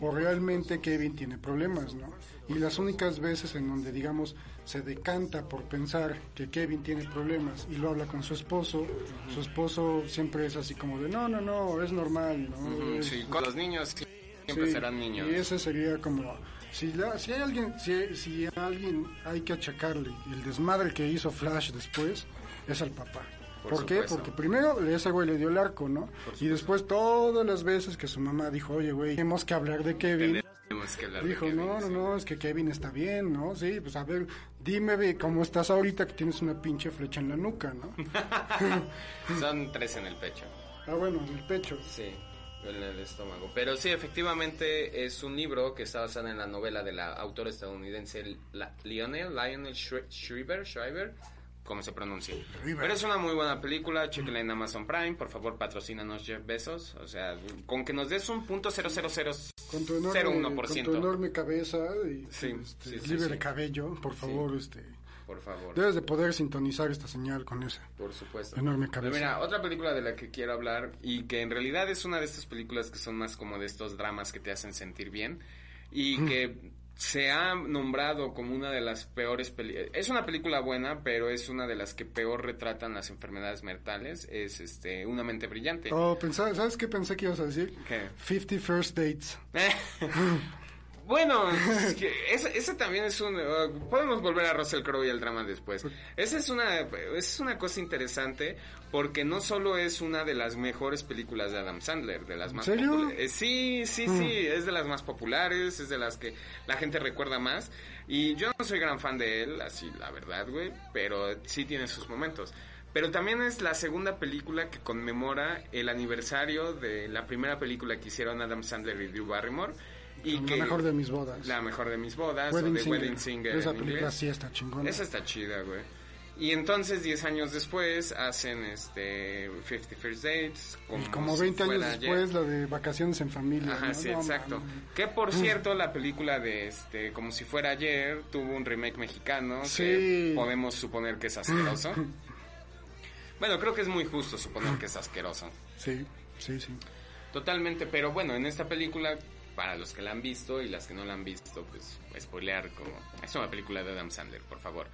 o realmente Kevin tiene problemas, ¿no? Y las únicas veces en donde, digamos, se decanta por pensar que Kevin tiene problemas y lo habla con su esposo, su esposo siempre es así como de, no, no, no, es normal, ¿no? Es- Sí, con los niños siempre Sí, serán niños. Y ese sería como si la- si hay alguien si, si a alguien hay que achacarle el desmadre que hizo Flash después es al papá. Por ¿Por, qué? Porque primero ese güey le dio el arco, ¿no? Y después todas las veces que su mamá dijo, oye, güey, tenemos que hablar de Kevin. Tenemos que hablar de Dijo, Kevin, no, no, sí. no, es que Kevin está bien, ¿no? Sí, pues a ver, dime cómo estás ahorita que tienes una pinche flecha en la nuca, ¿no? Son tres en el pecho. ah, bueno, en el pecho. Sí, en el estómago. Pero sí, efectivamente es un libro que está basado en la novela de la autora estadounidense Lionel, Lionel Shri- Shriver, Shriver, como se pronuncia. Pero es una muy buena película, chequenla en Amazon Prime, por favor patrocínanos Jeff Bezos, o sea, con que nos des un punto cero cero cero Con tu enorme, cero uno por con tu enorme cabeza y Sí, este, sí, sí, libre sí. de cabello, por favor, este... por favor. Debes de poder sintonizar esta señal con esa. Por supuesto. Enorme cabeza. Pero mira, otra película de la que quiero hablar y que en realidad es una de estas películas que son más como de estos dramas que te hacen sentir bien y que se ha nombrado como una de las peores películas. Es una película buena, pero es una de las que peor retratan las enfermedades mentales. Es este Una mente brillante. Oh, pensaba, ¿sabes qué pensé que ibas a decir? ¿Qué? 50 First Dates. Bueno, es que ese, ese también es un... uh, podemos volver a Russell Crowe y el drama después. Esa es una, es una cosa interesante porque no solo es una de las mejores películas de Adam Sandler, de las más populares. Eh, sí, sí, sí, es de las más populares, es de las que la gente recuerda más. Y yo no soy gran fan de él, así la verdad, güey, pero sí tiene sus momentos. Pero también es la segunda película que conmemora el aniversario de la primera película que hicieron Adam Sandler y Drew Barrymore. Y la que mejor de mis bodas. la mejor de mis bodas Wedding o de Singer. Wedding Singer Esa película sí está chingona. Esa está chida, güey. Y entonces 10 años después hacen este 50 First Dates como, Y como si 20 años ayer. después, la de vacaciones en familia. Ajá, ¿no? sí, No, exacto. Que por cierto, la película de este como si fuera ayer tuvo un remake mexicano Sí. que podemos suponer que es asqueroso. bueno, creo que es muy justo suponer que es asqueroso. Sí, sí, sí. Totalmente, pero bueno, en esta película, para los que la han visto y las que no la han visto, pues spoilear como... Es una película de Adam Sandler, por favor.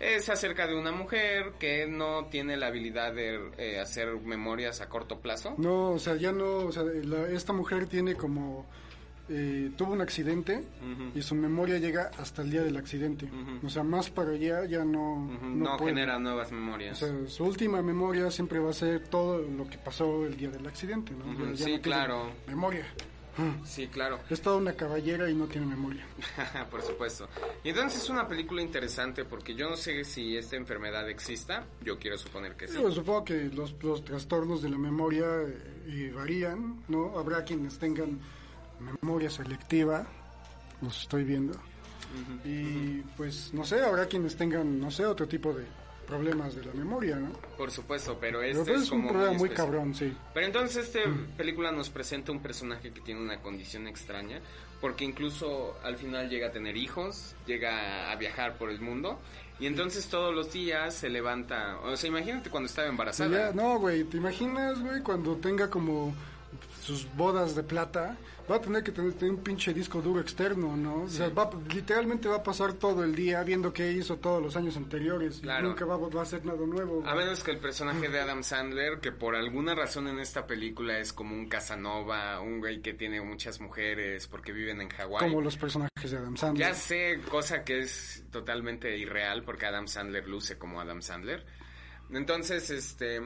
Es acerca de una mujer que no tiene la habilidad de eh, hacer memorias a corto plazo. No, o sea, ya no, o sea, la- esta mujer tiene como, eh, tuvo un accidente y su memoria llega hasta el día del accidente. O sea, más para allá ya no, no, genera nuevas O memorias. sea, su última memoria siempre va a ser todo lo que pasó el día del accidente, ¿no? Ya sí, no claro. Memoria. Sí, claro. Es toda una caballera y no tiene memoria. Por supuesto. Y entonces es una película interesante porque yo no sé si esta enfermedad exista. Yo quiero suponer que sí. Yo supongo que los, los trastornos de la memoria eh, varían, ¿no? Habrá quienes tengan memoria selectiva, los estoy viendo. Y pues, no sé, habrá quienes tengan, no sé, otro tipo de problemas de la memoria, ¿no? Por supuesto, pero Pero este pues es es un como problema muy cabrón, sí. Pero entonces esta película nos presenta un personaje que tiene una condición extraña, porque incluso al final llega a tener hijos, llega a viajar por el mundo, y entonces todos los días se levanta, o sea, imagínate cuando estaba embarazada. ya- no, güey, ¿te imaginas, güey, cuando tenga como sus bodas de plata? Va a tener que tener, tener un pinche disco duro externo, ¿no? O sea, va, literalmente va a pasar todo el día viendo qué hizo todos los años anteriores. Claro. Y nunca va, va a hacer nada nuevo. A menos que el personaje de Adam Sandler, que por alguna razón en esta película es como un Casanova, un güey que tiene muchas mujeres porque viven en Hawái. Como los personajes de Adam Sandler. Ya sé, cosa que es totalmente irreal porque Adam Sandler luce como Adam Sandler. Entonces, este,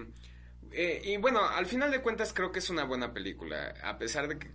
Eh, y bueno, al final de cuentas creo que es una buena película. A pesar de que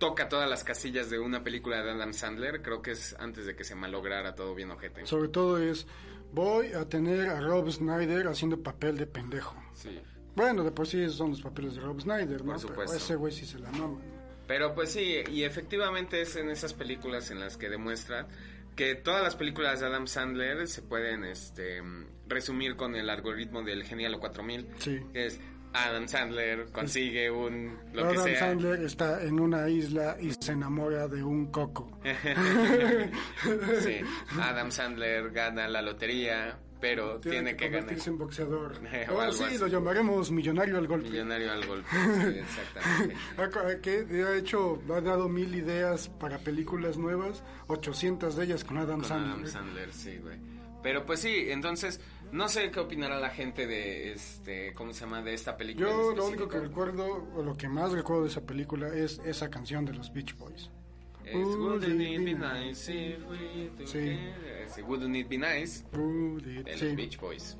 toca todas las casillas de una película de Adam Sandler, creo que es antes de que se malograra todo bien ojete. Sobre todo es, voy a tener a Rob Snyder haciendo papel de pendejo. Sí. Bueno, de por sí son los papeles de Rob Snyder, ¿no? Por supuesto. Pero ese güey sí se la mama. ¿no? Pero pues sí, y efectivamente es en esas películas en las que demuestra que todas las películas de Adam Sandler se pueden este, resumir con el algoritmo del Genial 4000. Sí. Que es Adam Sandler consigue un lo Adam que sea. Sandler está en una isla y se enamora de un coco. sí, Adam Sandler gana la lotería, pero tiene, que, ganar convertirse en boxeador. O Oh, sí, así. lo llamaremos millonario al golpe. millonario al golpe. Sí, exactamente. Ha- Que ha hecho, ha dado mil ideas para películas nuevas, 800 de ellas con Adam Con Sandler. Adam Sandler, sí, güey. Pero pues sí, entonces, no sé qué opinará la gente de este, ¿cómo se llama? De esta película. Yo lo único que recuerdo, o lo que más recuerdo de esa película es esa canción de los Beach Boys. Es Wouldn't it be nice if we Sí. Sí, Wouldn't it be nice it- de sí. los Beach Boys.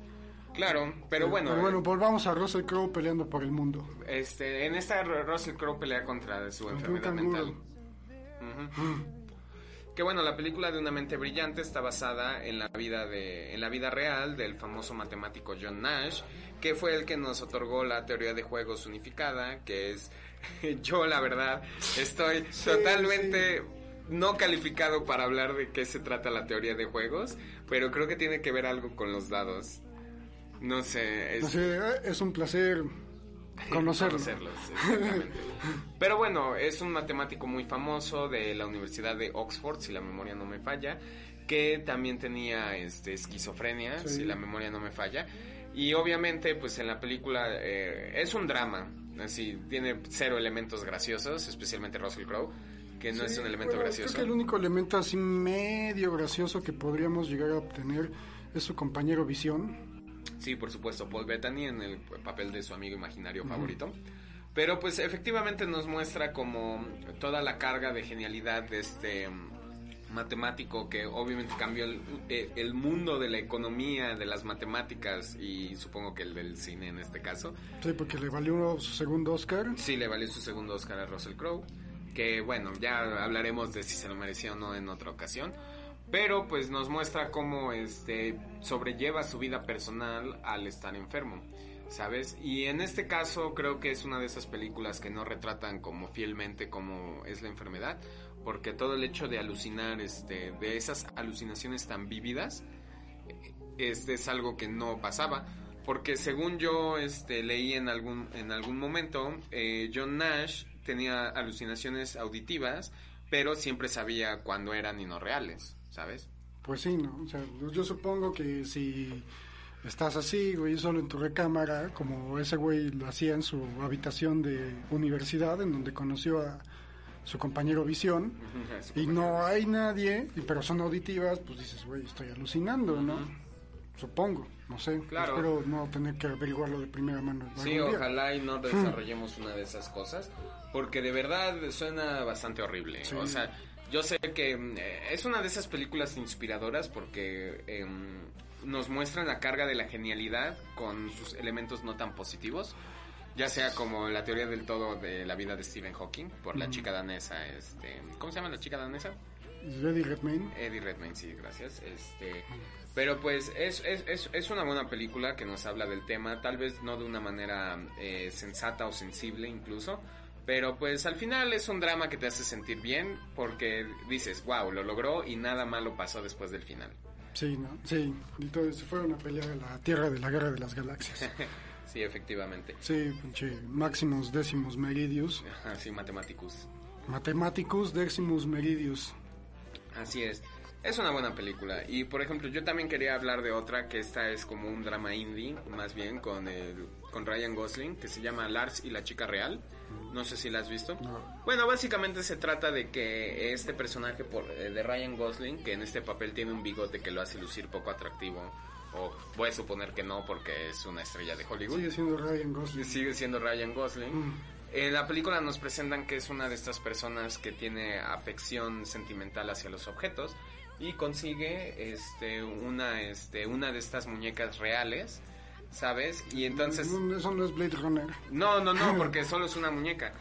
Claro, pero bueno, Pero bueno, volvamos a Russell Crowe peleando por el mundo. este, en esta Russell Crowe pelea contra su enfermedad mental. Ujú. Que bueno, la película de Una mente brillante está basada en la vida de en la vida real del famoso matemático John Nash, que fue el que nos otorgó la teoría de juegos unificada, que es yo la verdad estoy totalmente no calificado para hablar de qué se trata la teoría de juegos, pero creo que tiene que ver algo con los dados. No sé, es No sé, eh, es un placer conocerlo. Conocerlos, exactamente. Pero bueno, es un matemático muy famoso de la Universidad de Oxford, si la memoria no me falla, que también tenía este, esquizofrenia, Sí. si la memoria no me falla. Y obviamente, pues en la película eh, es un drama, así, tiene cero elementos graciosos, especialmente Russell Crowe, que no Sí, es un elemento bueno, gracioso. Creo que el único elemento así medio gracioso que podríamos llegar a obtener es su compañero Visión. Sí, por supuesto, Paul Bettany en el papel de su amigo imaginario favorito. Pero pues efectivamente nos muestra como toda la carga de genialidad de este mm, matemático que obviamente cambió el, eh, el mundo de la economía, de las matemáticas y supongo que el del cine en este caso. Sí, porque le valió su segundo Oscar. Sí, le valió su segundo Oscar a Russell Crowe. Que bueno, ya hablaremos de si se lo mereció o no en otra ocasión. Pero pues nos muestra cómo este sobrelleva su vida personal al estar enfermo, ¿sabes? Y en este caso creo que es una de esas películas que no retratan como fielmente como es la enfermedad, porque todo el hecho de alucinar, este, de esas alucinaciones tan vívidas, este es algo que no pasaba. Porque según yo este, leí en algún, en algún momento, eh, John Nash tenía alucinaciones auditivas, pero siempre sabía cuándo eran y no reales, ¿sabes? Pues sí, ¿no? O sea, yo supongo que si estás así, güey, solo en tu recámara, como ese güey lo hacía en su habitación de universidad, en donde conoció a su compañero Visión, y no hay nadie, y- pero son auditivas, pues dices, güey, estoy alucinando, ¿no? Supongo, no sé. Claro. Espero no tener que averiguarlo de primera mano. Sí, ojalá y no desarrollemos una de esas cosas, porque de verdad suena bastante horrible. Sí. O sea, yo sé que mm, eh, es una de esas películas inspiradoras porque em, nos muestran la carga de la genialidad con sus elementos no tan positivos. Ya sea como la teoría del todo de la vida de Stephen Hawking por la chica danesa, este, ¿cómo se llama la chica danesa? Eddie Redmayne. Eddie Redmayne, sí, gracias. Este, pero pues es, es, es, es una buena película que nos habla del tema, tal vez no de una manera eh, sensata o sensible incluso, pero pues al final es un drama que te hace sentir bien porque dices, wow, lo logró y nada malo pasó después del final. Sí, ¿no? Sí, entonces fue una pelea de la Tierra de la Guerra de las Galaxias. sí, efectivamente. Sí, pinche Maximus Decimus Meridius. Ajá, sí, Mathematicus. Mathematicus Decimus Meridius. Así es. Es una buena película. Y por ejemplo, yo también quería hablar de otra que esta es como un drama indie, más bien, con, el, con Ryan Gosling, que se llama Lars y la chica real. No sé si la has visto. No. Bueno, básicamente se trata de que este personaje por, eh, de Ryan Gosling, que en este papel tiene un bigote que lo hace lucir poco atractivo, o voy a suponer que no porque es una estrella de Hollywood. Sigue siendo Ryan Gosling. Sigue siendo Ryan Gosling. Mm. En la película nos presentan que es una de estas personas que tiene afección sentimental hacia los objetos y consigue este una este una de estas muñecas reales ¿sabes? Y entonces... No, eso no es Blade Runner. No, no, no, porque solo es una muñeca.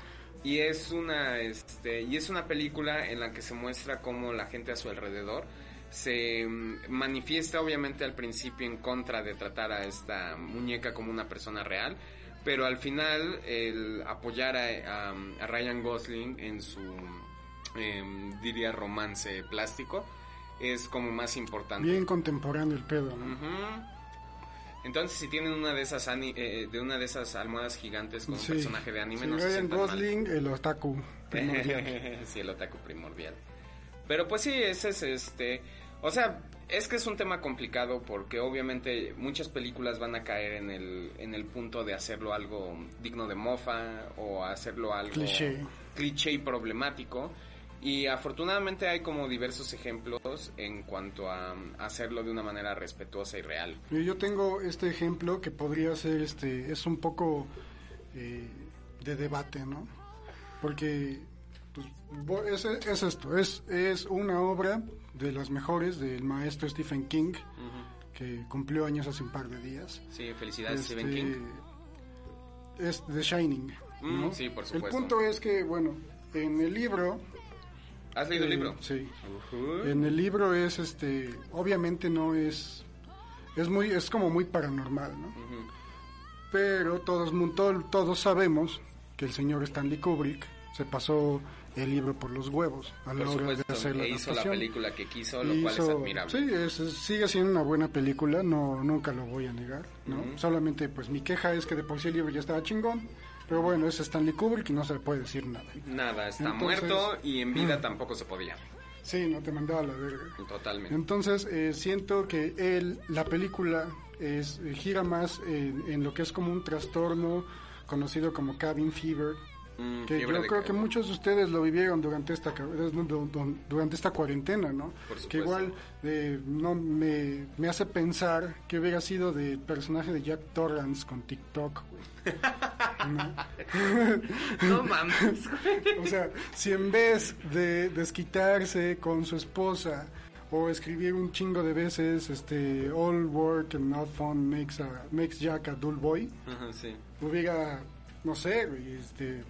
Y es una, este, y es una película en la que se muestra cómo la gente a su alrededor se mm, manifiesta obviamente al principio en contra de tratar a esta muñeca como una persona real, pero al final el apoyar a, a- a Ryan Gosling en su, em, diría, romance plástico es como más importante. Bien contemporáneo el pedo, ¿no? Entonces, si tienen una de esas ani- eh, de una de esas almohadas gigantes con Sí. un personaje de anime, Sí, no se sientan mal. Gosling, el otaku primordial. sí, el otaku primordial. Pero pues sí, ese es este... O sea, es que es un tema complicado porque obviamente muchas películas van a caer en el, en el punto de hacerlo algo digno de mofa o hacerlo algo Cliché. cliché y problemático. Y afortunadamente hay como diversos ejemplos en cuanto a um, hacerlo de una manera respetuosa y real. Yo tengo este ejemplo que podría ser, este, es un poco eh, de debate, ¿no? Porque pues, es, es esto, es, es una obra de las mejores del maestro Stephen King, que cumplió años hace un par de días. Sí, felicidades Este, Stephen King. Es The Shining. Mm, ¿no? sí, por El supuesto. punto es que, bueno, en el libro... ¿Has leído el eh, libro? Sí. Ujú. En el libro es, este, obviamente no es, es muy, es como muy paranormal, ¿no? Ujú. Pero todos, todo- todos sabemos que el señor Stanley Kubrick se pasó el libro por los huevos a la Por hora de hacer la e hizo la película que quiso, lo Y cual es hizo- admirable. Sí, es- es- sigue siendo una buena película, no nunca lo voy a negar, ¿no? Ujú. Solamente pues mi queja es que de por sí el libro ya estaba chingón, pero bueno, es Stanley Kubrick y no se le puede decir nada. Nada, está Entonces- muerto y en vida tampoco se podía. Sí, no te mandaba a la verga. Totalmente. Entonces eh, siento que él, la película es eh, gira más en, en lo que es como un trastorno conocido como cabin fever, Mm, que yo creo que muchos de ustedes lo vivieron durante esta durante esta cuarentena, ¿no? Que igual eh, no me, me hace pensar que hubiera sido del personaje de Jack Torrance con TikTok, güey. ¿No? No mames. O sea, si en vez de desquitarse con su esposa o escribir un chingo de veces, este, all work and not fun makes, a, makes Jack a dull boy, Ajá, sí. hubiera, no sé, este,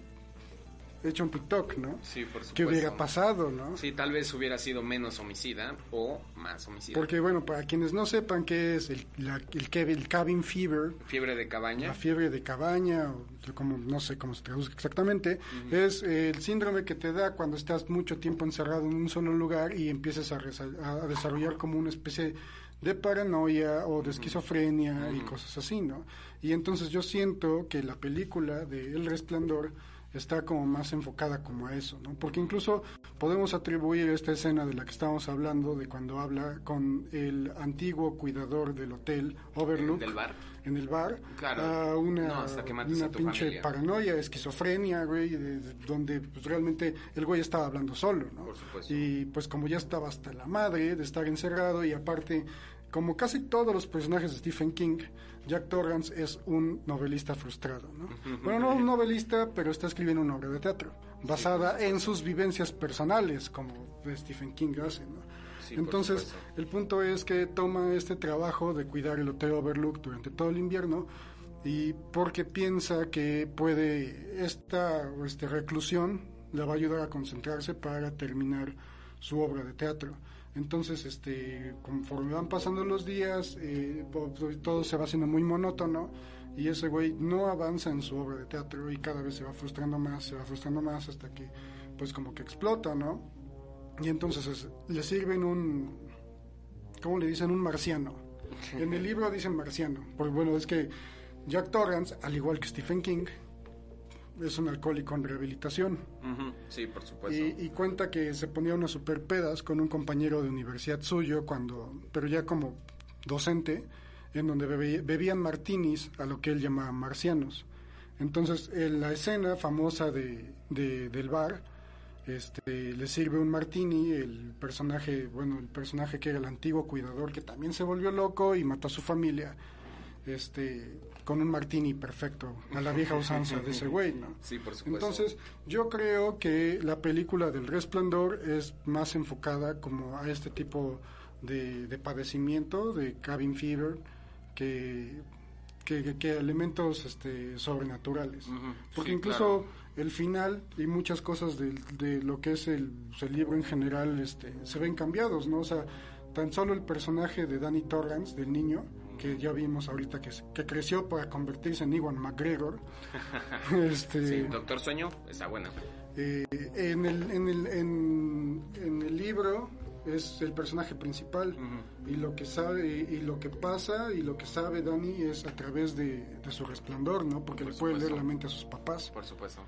hecho un TikTok, ¿no? Sí, por supuesto. ¿Qué hubiera pasado, no? Sí, tal vez hubiera sido menos homicida o más homicida. Porque, bueno, para quienes no sepan qué es el, la- el, el cabin fever, Fiebre de cabaña. la fiebre de cabaña, o como no sé cómo se traduce exactamente, es eh, el síndrome que te da cuando estás mucho tiempo encerrado en un solo lugar y empiezas a desarrollar como una especie de paranoia o de esquizofrenia y cosas así, ¿no? Y entonces yo siento que la película de El Resplandor está como más enfocada como a eso, ¿no? Porque incluso podemos atribuir esta escena de la que estábamos hablando, de cuando habla con el antiguo cuidador del hotel Overlook, ¿Del bar? en el bar, Claro. a una, No, hasta que mates una a tu pinche familia. paranoia, esquizofrenia, güey, de- de- donde pues, realmente el güey estaba hablando solo, ¿no? Por supuesto. Y pues como ya estaba hasta la madre de estar encerrado y aparte, como casi todos los personajes de Stephen King, Jack Torrance es un novelista frustrado, ¿no? Bueno, no un novelista, pero está escribiendo una obra de teatro basada en sus vivencias personales, como Stephen King hace, ¿no? Sí, Entonces, el punto es que toma este trabajo de cuidar el Hotel Overlook durante todo el invierno y porque piensa que puede esta este, reclusión le va a ayudar a concentrarse para terminar su obra de teatro. Entonces, este, conforme van pasando los días, eh, todo se va haciendo muy monótono y ese güey no avanza en su obra de teatro y cada vez se va frustrando más, se va frustrando más hasta que, pues, como que explota, ¿no? Y entonces es- le sirven un, ¿cómo le dicen? Un marciano. En el libro dicen marciano, porque bueno, es que Jack Torrance, al igual que Stephen King, es un alcohólico en rehabilitación. Sí, por supuesto. Y, y cuenta que se ponía unas super pedas con un compañero de universidad suyo, cuando, pero ya como docente, en donde bebe- bebían martinis a lo que él llamaba marcianos. Entonces, en la escena famosa de, de- del bar, este, le sirve un martini, el personaje, bueno, el personaje que era el antiguo cuidador, que también se volvió loco y mató a su familia, este, con un martini perfecto, a la vieja usanza de ese güey, ¿no? Sí, por supuesto. Entonces, yo creo que la película del Resplandor es más enfocada como a este tipo de, de padecimiento, de cabin fever, que, que, que elementos este, sobrenaturales. Porque sí, incluso el final y muchas cosas de, de lo que es el, el libro en general este, se ven cambiados, ¿no? O sea, tan solo el personaje de Danny Torrance, del niño, que ya vimos ahorita que, que creció para convertirse en Iwan McGregor, este, Sí, Doctor Sueño está buena. eh, en, el, en, el, en, en el libro es el personaje principal y lo que sabe y, y lo que pasa y lo que sabe Danny es a través de, de su resplandor, ¿no? Porque Por le puede leer la mente a sus papás. Por supuesto.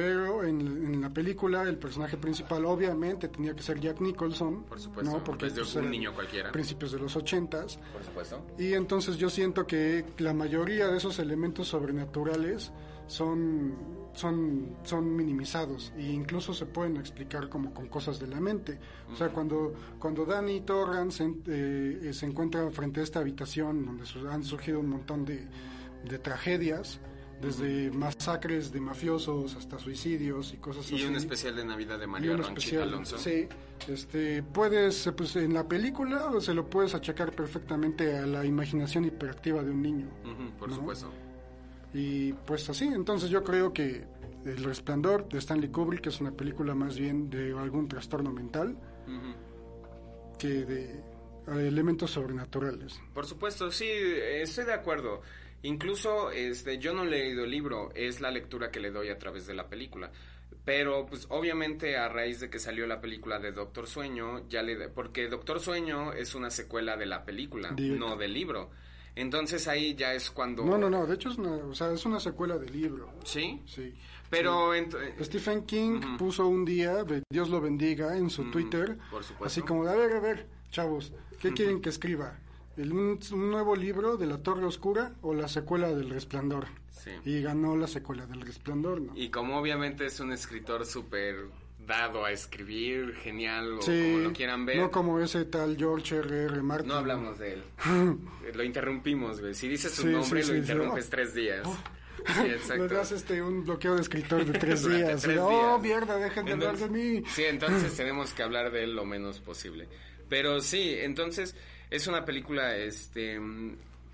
Pero en, en la película el personaje principal obviamente tenía que ser Jack Nicholson, Por supuesto. ¿no? Porque vez pues, de un niño cualquiera. principios de los ochentas Por supuesto. y entonces yo siento que la mayoría de esos elementos sobrenaturales son, son, son minimizados e incluso se pueden explicar como con cosas de la mente. O sea, cuando, cuando Danny Torrance eh, se encuentra frente a esta habitación donde han surgido un montón de, de tragedias, desde masacres de mafiosos hasta suicidios y cosas así. Y un especial de Navidad de Y Ronchita especial, Alonso. Sí, este, puedes, eh, pues en la película se lo puedes achacar perfectamente a la imaginación hiperactiva de un niño. Ujú, por ¿no? supuesto. Y pues así, entonces yo creo que El Resplandor de Stanley Kubrick es una película más bien de algún trastorno mental Ujú. que de elementos sobrenaturales. Por supuesto, sí, estoy de acuerdo. Incluso este, yo no he leído el libro, es la lectura que le doy a través de la película. Pero, pues, obviamente, a raíz de que salió la película de Doctor Sueño, ya le. Porque Doctor Sueño es una secuela de la película, Directo. no del libro. Entonces ahí ya es cuando. No, no, no, de hecho es una, o sea, es una secuela del libro. ¿Sí? Sí. Pero. eh, Stephen King puso un día, Dios lo bendiga, en su Twitter, por supuesto. así como de, a ver, a ver, chavos, ¿qué quieren que escriba? ¿El- un, un nuevo libro de la Torre Oscura o la secuela del Resplandor? Sí. Y ganó la secuela del Resplandor, ¿no? Y como obviamente es un escritor súper dado a escribir, genial, o Sí, como lo quieran ver. no como ese tal George R. R. Martin. No hablamos de él. lo interrumpimos, güey. Si dices su Sí, nombre, lo interrumpes tres días. Oh. Sí, Le exacto. das este, un bloqueo de escritor de tres días. tres oh, días. mierda, dejen de hablar de mí. Sí, entonces tenemos que hablar de él lo menos posible. Pero sí, entonces es una película este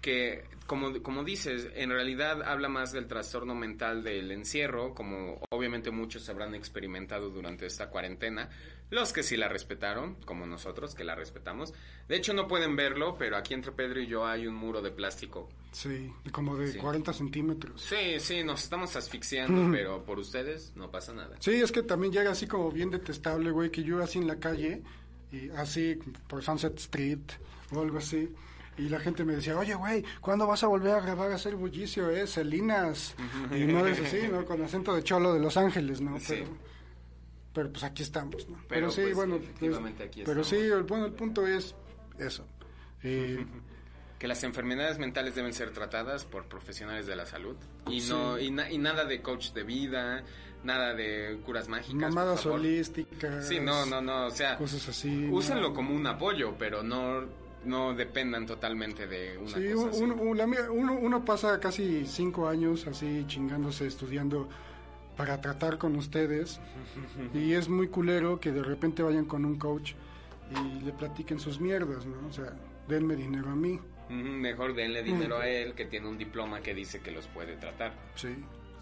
que como, como dices, en realidad habla más del trastorno mental del encierro, como obviamente muchos habrán experimentado durante esta cuarentena, los que sí la respetaron, como nosotros que la respetamos. De hecho no pueden verlo, pero aquí entre Pedro y yo hay un muro de plástico. Sí, como de Sí. 40 centímetros. Sí, sí, nos estamos asfixiando, pero por ustedes no pasa nada. Sí, es que también llega así como bien detestable, güey, que yo así en la calle, y así por Sunset Street o algo así, y la gente me decía, oye, güey, ¿cuándo vas a volver a grabar a hacer bullicio, eh? Celinas. y no es así, ¿no? Con acento de cholo de Los Ángeles, ¿no? Sí. Pero, pero pues aquí estamos, ¿no? Pero, sí, pues, bueno, efectivamente pues, aquí pero estamos. sí, el, bueno, el punto es eso. Eh, que las enfermedades mentales deben ser tratadas por profesionales de la salud y no y, na- y nada de coach de vida, nada de curas mágicas. mamadas holísticas. Sí, no, no, no, o sea, Cosas así. úsenlo no. como un apoyo, pero no no dependan totalmente de una Sí, cosa uno, uno- pasa casi cinco años así chingándose, estudiando para tratar con ustedes. y es muy culero que de repente vayan con un coach y le platiquen sus mierdas, ¿no? O sea, denme dinero a mí. Mejor denle dinero a él que tiene un diploma que dice que los puede tratar. Sí.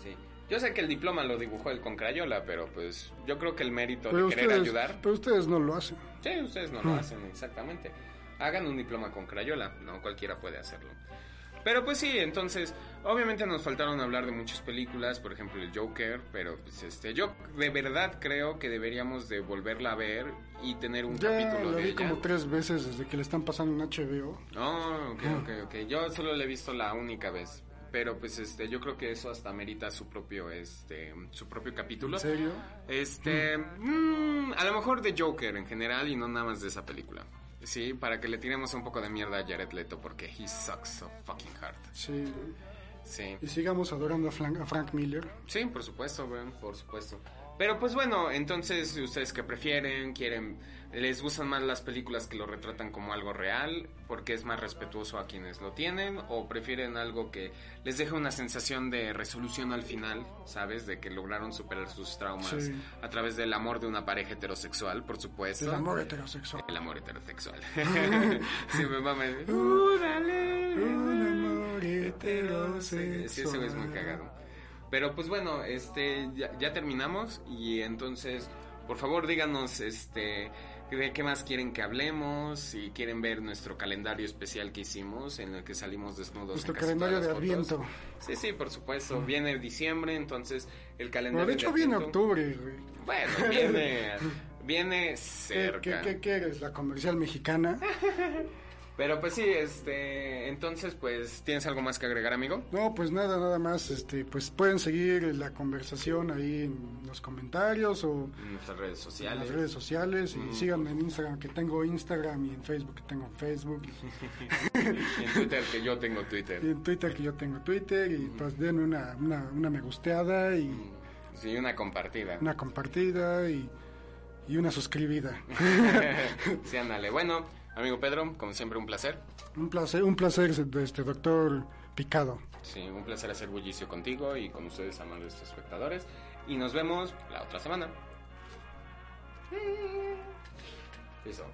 Sí. Yo sé que el diploma lo dibujó él con crayola, pero pues yo creo que el mérito Pero de querer ustedes, ayudar pero ustedes no lo hacen. Sí, ustedes no lo hacen, exactamente. Hagan un diploma con Crayola, no cualquiera puede hacerlo. Pero pues sí, entonces, obviamente nos faltaron hablar de muchas películas, por ejemplo el Joker, pero pues este, yo de verdad creo que deberíamos de volverla a ver y tener un Ya capítulo lo de vi ella. como tres veces desde que le están pasando en HBO. Oh, ok, ok, ok. Yo solo le he visto la única vez. Pero pues este, yo creo que eso hasta merita su propio, este, su propio capítulo. ¿En serio? Este, mm, a lo mejor de Joker en general y no nada más de esa película. Sí, para que le tiremos un poco de mierda a Jared Leto porque he sucks so fucking hard. Sí. Sí. Y sigamos adorando a Frank, Miller. Sí, por supuesto, güey, por supuesto. Pero pues bueno, entonces, ¿ustedes qué prefieren? ¿Quieren, les gustan más las películas que lo retratan como algo real porque es más respetuoso a quienes lo tienen? ¿O prefieren algo que les deje una sensación de resolución al final, ¿sabes? De que lograron superar sus traumas Sí. a través del amor de una pareja heterosexual, por supuesto. El amor heterosexual. El amor heterosexual. sí, me mama. Uh, dale. Un amor heterosexual. Sí, ese es muy cagado. Pero pues bueno, este ya, ya terminamos y entonces, por favor, díganos este de qué más quieren que hablemos, si quieren ver nuestro calendario especial que hicimos, en el que salimos desnudos. Nuestro calendario de Adviento. Sí, sí, por supuesto. Viene diciembre, entonces el calendario. de hecho, viene octubre, güey. Bueno, viene, viene cerca. ¿Qué, qué, qué eres? ¿La comercial mexicana? Pero pues sí, este, entonces pues, ¿tienes algo más que agregar, amigo? No, pues nada, nada más, este, pues pueden seguir la conversación ahí en los comentarios o en nuestras redes sociales. En las redes sociales y mm. síganme en Instagram que tengo Instagram y en Facebook que tengo Facebook. y en Twitter que yo tengo Twitter. Y en Twitter que yo tengo Twitter y pues denme una, una, una me gusteada y... Mm. Sí, una compartida. Una compartida y, y una suscribida. sí, ándale. Bueno, Amigo Pedro, como siempre, un placer. Un placer, un placer, este doctor Picado. Sí, un placer hacer bullicio contigo y con ustedes, amables espectadores. Y nos vemos la otra semana. Eso.